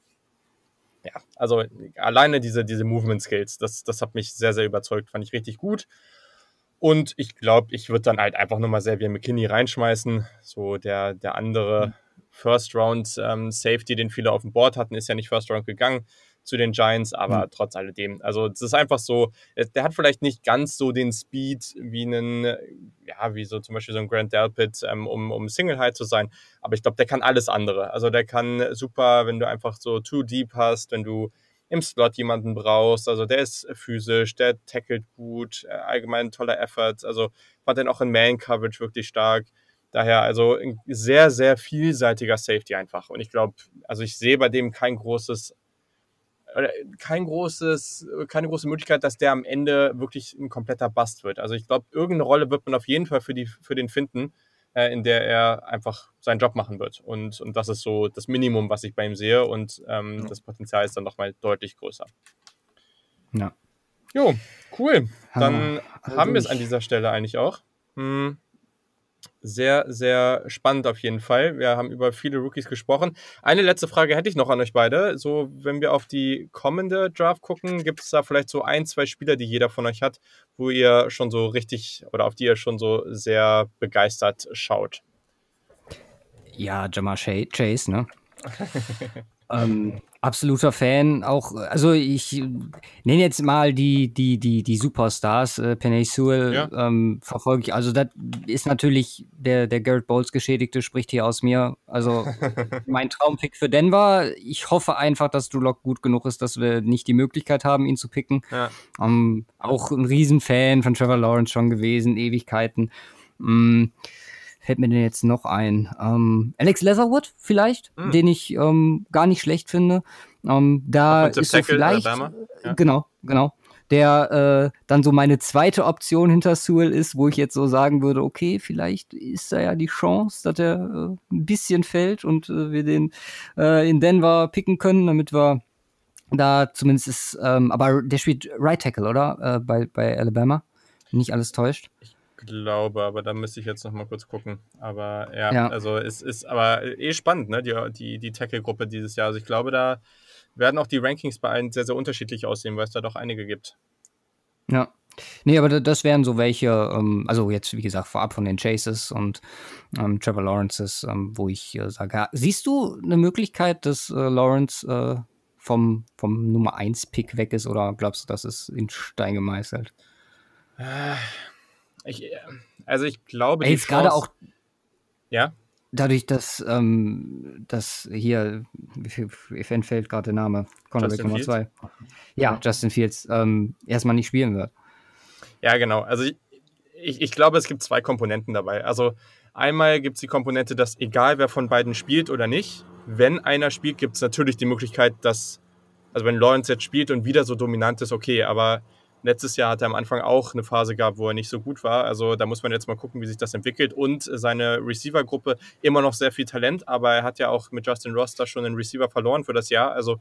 ja, also alleine diese, diese Movement Skills, das, das hat mich sehr, sehr überzeugt. Fand ich richtig gut. Und ich glaube, ich würde dann halt einfach nochmal Xavier McKinney reinschmeißen. So der, der andere mhm. First Round ähm, Safety, den viele auf dem Board hatten, ist ja nicht First Round gegangen zu den Giants, aber mhm. trotz alledem. Also es ist einfach so, der hat vielleicht nicht ganz so den Speed wie einen, ja, wie so zum Beispiel so ein Grant Delpit, ähm, um, um Single High zu sein. Aber ich glaube, der kann alles andere. Also der kann super, wenn du einfach so too deep hast, wenn du im Slot jemanden brauchst. Also der ist physisch, der tackelt gut, äh, allgemein toller Effort. Also fand den auch in Man-Coverage wirklich stark. Daher also ein sehr, sehr vielseitiger Safety einfach. Und ich glaube, also ich sehe bei dem kein großes kein großes, keine große Möglichkeit, dass der am Ende wirklich ein kompletter Bust wird. Also ich glaube, irgendeine Rolle wird man auf jeden Fall für, die, für den finden. äh, in der er einfach seinen Job machen wird. Und, und das ist so das Minimum, was ich bei ihm sehe. Und ähm, ja. das Potenzial ist dann nochmal deutlich größer. Ja. Jo, cool. Dann also haben wir es an dieser Stelle eigentlich auch. Hm sehr, sehr spannend auf jeden Fall. Wir haben über viele Rookies gesprochen. Eine letzte Frage hätte ich noch an euch beide. So, wenn wir auf die kommende Draft gucken, gibt es da vielleicht so ein, zwei Spieler, die jeder von euch hat, wo ihr schon so richtig oder auf die ihr schon so sehr begeistert schaut? Ja, Jamar Chase, ne? ähm, absoluter Fan. Auch, also ich nenne jetzt mal die, die, die, die Superstars. Äh, Penny Sewell ja. ähm, verfolge ich. Also, das ist natürlich der, der Garrett Bowles Geschädigte, spricht hier aus mir. Also, mein Traumpick für Denver. Ich hoffe einfach, dass Duloc gut genug ist, dass wir nicht die Möglichkeit haben, ihn zu picken. Ja. Ähm, auch ein Riesenfan von Trevor Lawrence schon gewesen, Ewigkeiten. Mm fällt mir denn jetzt noch ein? Ähm, Alex Leatherwood vielleicht, mhm. den ich ähm, gar nicht schlecht finde. Ähm, da ist so vielleicht, ja. genau, genau, der äh, dann so meine zweite Option hinter Sewell ist, wo ich jetzt so sagen würde, okay, vielleicht ist da ja die Chance, dass er äh, ein bisschen fällt und äh, wir den äh, in Denver picken können, damit wir da zumindest ist, ähm, aber der spielt Right Tackle, oder? Äh, bei, bei Alabama. Nicht alles täuscht. Ich glaube, aber da müsste ich jetzt noch mal kurz gucken. Aber ja, ja. also es ist aber eh spannend, ne, die, die, die Tackle-Gruppe dieses Jahr. Also ich glaube, da werden auch die Rankings bei allen sehr, sehr unterschiedlich aussehen, weil es da doch einige gibt. Ja. Nee, aber das wären so welche, ähm, also jetzt, wie gesagt, vorab von den Chases und ähm, Trevor Lawrences, ähm, wo ich äh, sage, siehst du eine Möglichkeit, dass äh, Lawrence äh, vom, vom Nummer 1 Pick weg ist oder glaubst du, das ist in Stein gemeißelt? Ich, äh, also ich glaube, Ey, jetzt gerade auch. Ja. Dadurch, dass, ähm, dass hier, wie fällt gerade der Name? Cornerback Nummer 2. Ja, Justin Fields ähm, erstmal nicht spielen wird. Ja, genau. Also ich, ich, ich glaube, es gibt zwei Komponenten dabei. Also einmal gibt es die Komponente, dass egal wer von beiden spielt oder nicht, wenn einer spielt, gibt es natürlich die Möglichkeit, dass, also wenn Lawrence jetzt spielt und wieder so dominant ist, okay, aber Letztes Jahr hat er am Anfang auch eine Phase gehabt, wo er nicht so gut war. Also da muss man jetzt mal gucken, wie sich das entwickelt. Und seine Receiver-Gruppe immer noch sehr viel Talent, aber er hat ja auch mit Justin Ross da schon einen Receiver verloren für das Jahr. Also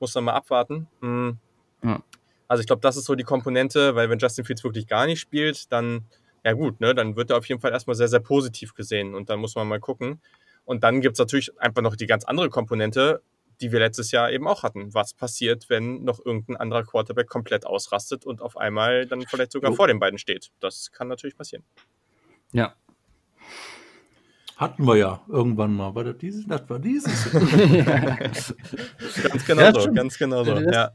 muss man mal abwarten. Mhm. Ja. Also ich glaube, das ist so die Komponente, weil wenn Justin Fields wirklich gar nicht spielt, dann, ja gut, ne, dann wird er auf jeden Fall erstmal sehr, sehr positiv gesehen. Und dann muss man mal gucken. Und dann gibt es natürlich einfach noch die ganz andere Komponente die wir letztes Jahr eben auch hatten. Was passiert, wenn noch irgendein anderer Quarterback komplett ausrastet und auf einmal dann vielleicht sogar oh. vor den beiden steht? Das kann natürlich passieren. Ja. Hatten wir ja irgendwann mal. War das dieses? Das war dieses. ganz genau ja, so, ganz genau so. Das, ja.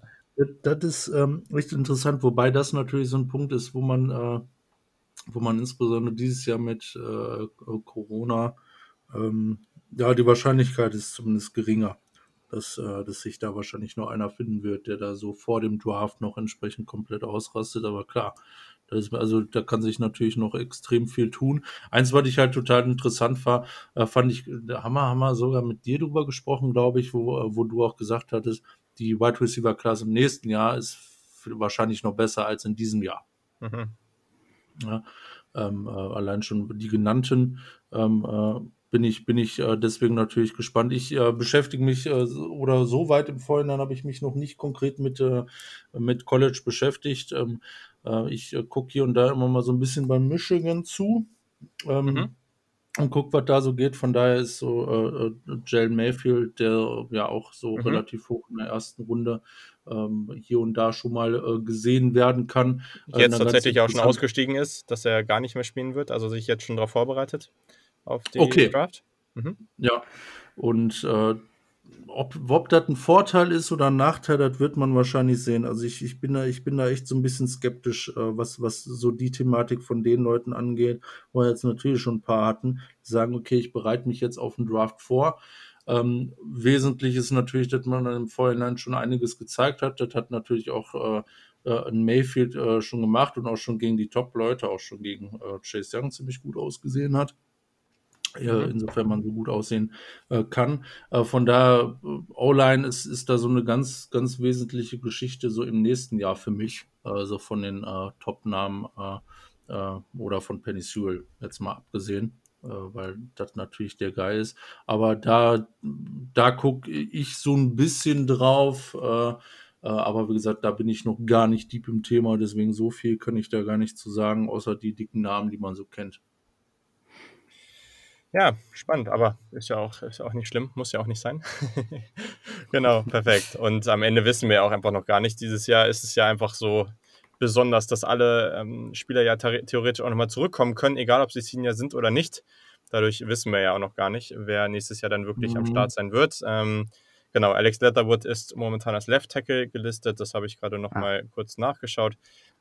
das ist ähm, echt interessant, wobei das natürlich so ein Punkt ist, wo man, äh, wo man insbesondere dieses Jahr mit äh, Corona, ähm, ja, die Wahrscheinlichkeit ist zumindest geringer dass, äh, dass sich da wahrscheinlich nur einer finden wird, der da so vor dem Draft noch entsprechend komplett ausrastet. Aber klar, das ist, also da kann sich natürlich noch extrem viel tun. Eins, was ich halt total interessant war, äh, fand ich, da haben wir, haben wir sogar mit dir drüber gesprochen, glaube ich, wo, wo du auch gesagt hattest, die Wide Receiver Class im nächsten Jahr ist wahrscheinlich noch besser als in diesem Jahr. Mhm. Ja, ähm, äh, allein schon die genannten ähm, äh, bin ich, bin ich äh, deswegen natürlich gespannt. Ich äh, beschäftige mich äh, oder so weit im Vorhinein habe ich mich noch nicht konkret mit, äh, mit College beschäftigt. Ähm, äh, ich äh, gucke hier und da immer mal so ein bisschen beim Michigan zu. Ähm, mhm. Und guck, was da so geht. Von daher ist so Jalen Mayfield, der ja auch so mhm. relativ hoch in der ersten Runde ähm, hier und da schon mal gesehen werden kann. Jetzt tatsächlich auch schon ausgestiegen ist, dass er gar nicht mehr spielen wird, also sich jetzt schon darauf vorbereitet auf die okay. Draft. Mhm. Ja, und äh, ob, ob das ein Vorteil ist oder ein Nachteil, das wird man wahrscheinlich sehen. Also ich, ich, bin, da, ich bin da echt so ein bisschen skeptisch, äh, was, was so die Thematik von den Leuten angeht, wo wir jetzt natürlich schon ein paar hatten, die sagen, okay, ich bereite mich jetzt auf den Draft vor. Ähm, wesentlich ist natürlich, dass man im Vorhinein schon einiges gezeigt hat. Das hat natürlich auch äh, äh, ein Mayfield äh, schon gemacht und auch schon gegen die Top-Leute, auch schon gegen äh, Chase Young ziemlich gut ausgesehen hat. Mhm. insofern man so gut aussehen äh, kann. Äh, von daher, äh, O-Line ist, ist da so eine ganz, ganz wesentliche Geschichte so im nächsten Jahr für mich, also von den äh, Top-Namen äh, äh, oder von Penny Sewell jetzt mal abgesehen. äh, weil das natürlich der Geil ist. Aber da, da gucke ich so ein bisschen drauf. Äh, äh, aber wie gesagt, da bin ich noch gar nicht deep im Thema, deswegen so viel kann ich da gar nicht zu sagen, außer die dicken Namen, die man so kennt. Ja, spannend, aber ist ja auch, ist auch nicht schlimm, muss ja auch nicht sein. genau, perfekt. Und am Ende wissen wir auch einfach noch gar nicht. Dieses Jahr ist es ja einfach so besonders, dass alle ähm, Spieler ja theoretisch auch nochmal zurückkommen können, egal ob sie Senior sind oder nicht. Dadurch wissen wir ja auch noch gar nicht, wer nächstes Jahr dann wirklich mhm. am Start sein wird. Ähm, genau, Alex Leatherwood ist momentan als Left Tackle gelistet. Das habe ich gerade nochmal ah. kurz nachgeschaut.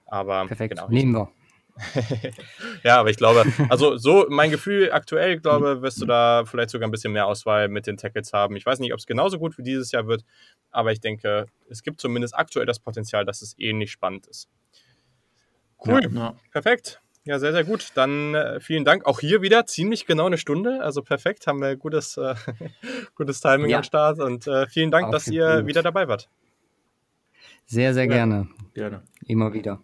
Aber Perfekt, genau, nehmen wir. ja, aber ich glaube, also so mein Gefühl aktuell, glaube, wirst du da vielleicht sogar ein bisschen mehr Auswahl mit den Tackles haben. Ich weiß nicht, ob es genauso gut wie dieses Jahr wird, aber ich denke, es gibt zumindest aktuell das Potenzial, dass es ähnlich spannend ist. Cool, ja, ja. perfekt. Ja, sehr, sehr gut. Dann äh, vielen Dank. Auch hier wieder ziemlich genau eine Stunde. Also perfekt, haben wir gutes, äh, gutes Timing ja. am Start. Und äh, vielen Dank, Auch dass ihr gut. wieder dabei wart. Sehr, sehr gerne. Gerne. Immer wieder.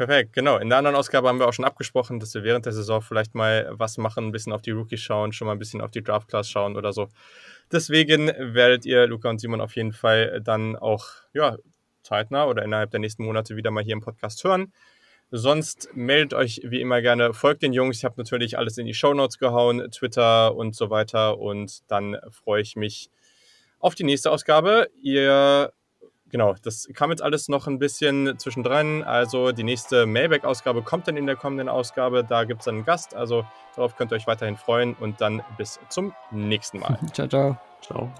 Perfekt, genau. In der anderen Ausgabe haben wir auch schon abgesprochen, dass wir während der Saison vielleicht mal was machen, ein bisschen auf die Rookies schauen, schon mal ein bisschen auf die Draft Class schauen oder so. Deswegen werdet ihr Luca und Simon auf jeden Fall dann auch ja, zeitnah oder innerhalb der nächsten Monate wieder mal hier im Podcast hören. Sonst meldet euch wie immer gerne, folgt den Jungs. Ich habe natürlich alles in die Show Notes gehauen, Twitter und so weiter. Und dann freue ich mich auf die nächste Ausgabe. Ihr genau, das kam jetzt alles noch ein bisschen zwischendrin. Also die nächste Mailback-Ausgabe kommt dann in der kommenden Ausgabe. Da gibt es dann einen Gast. Also darauf könnt ihr euch weiterhin freuen und dann bis zum nächsten Mal. ciao, ciao. Ciao.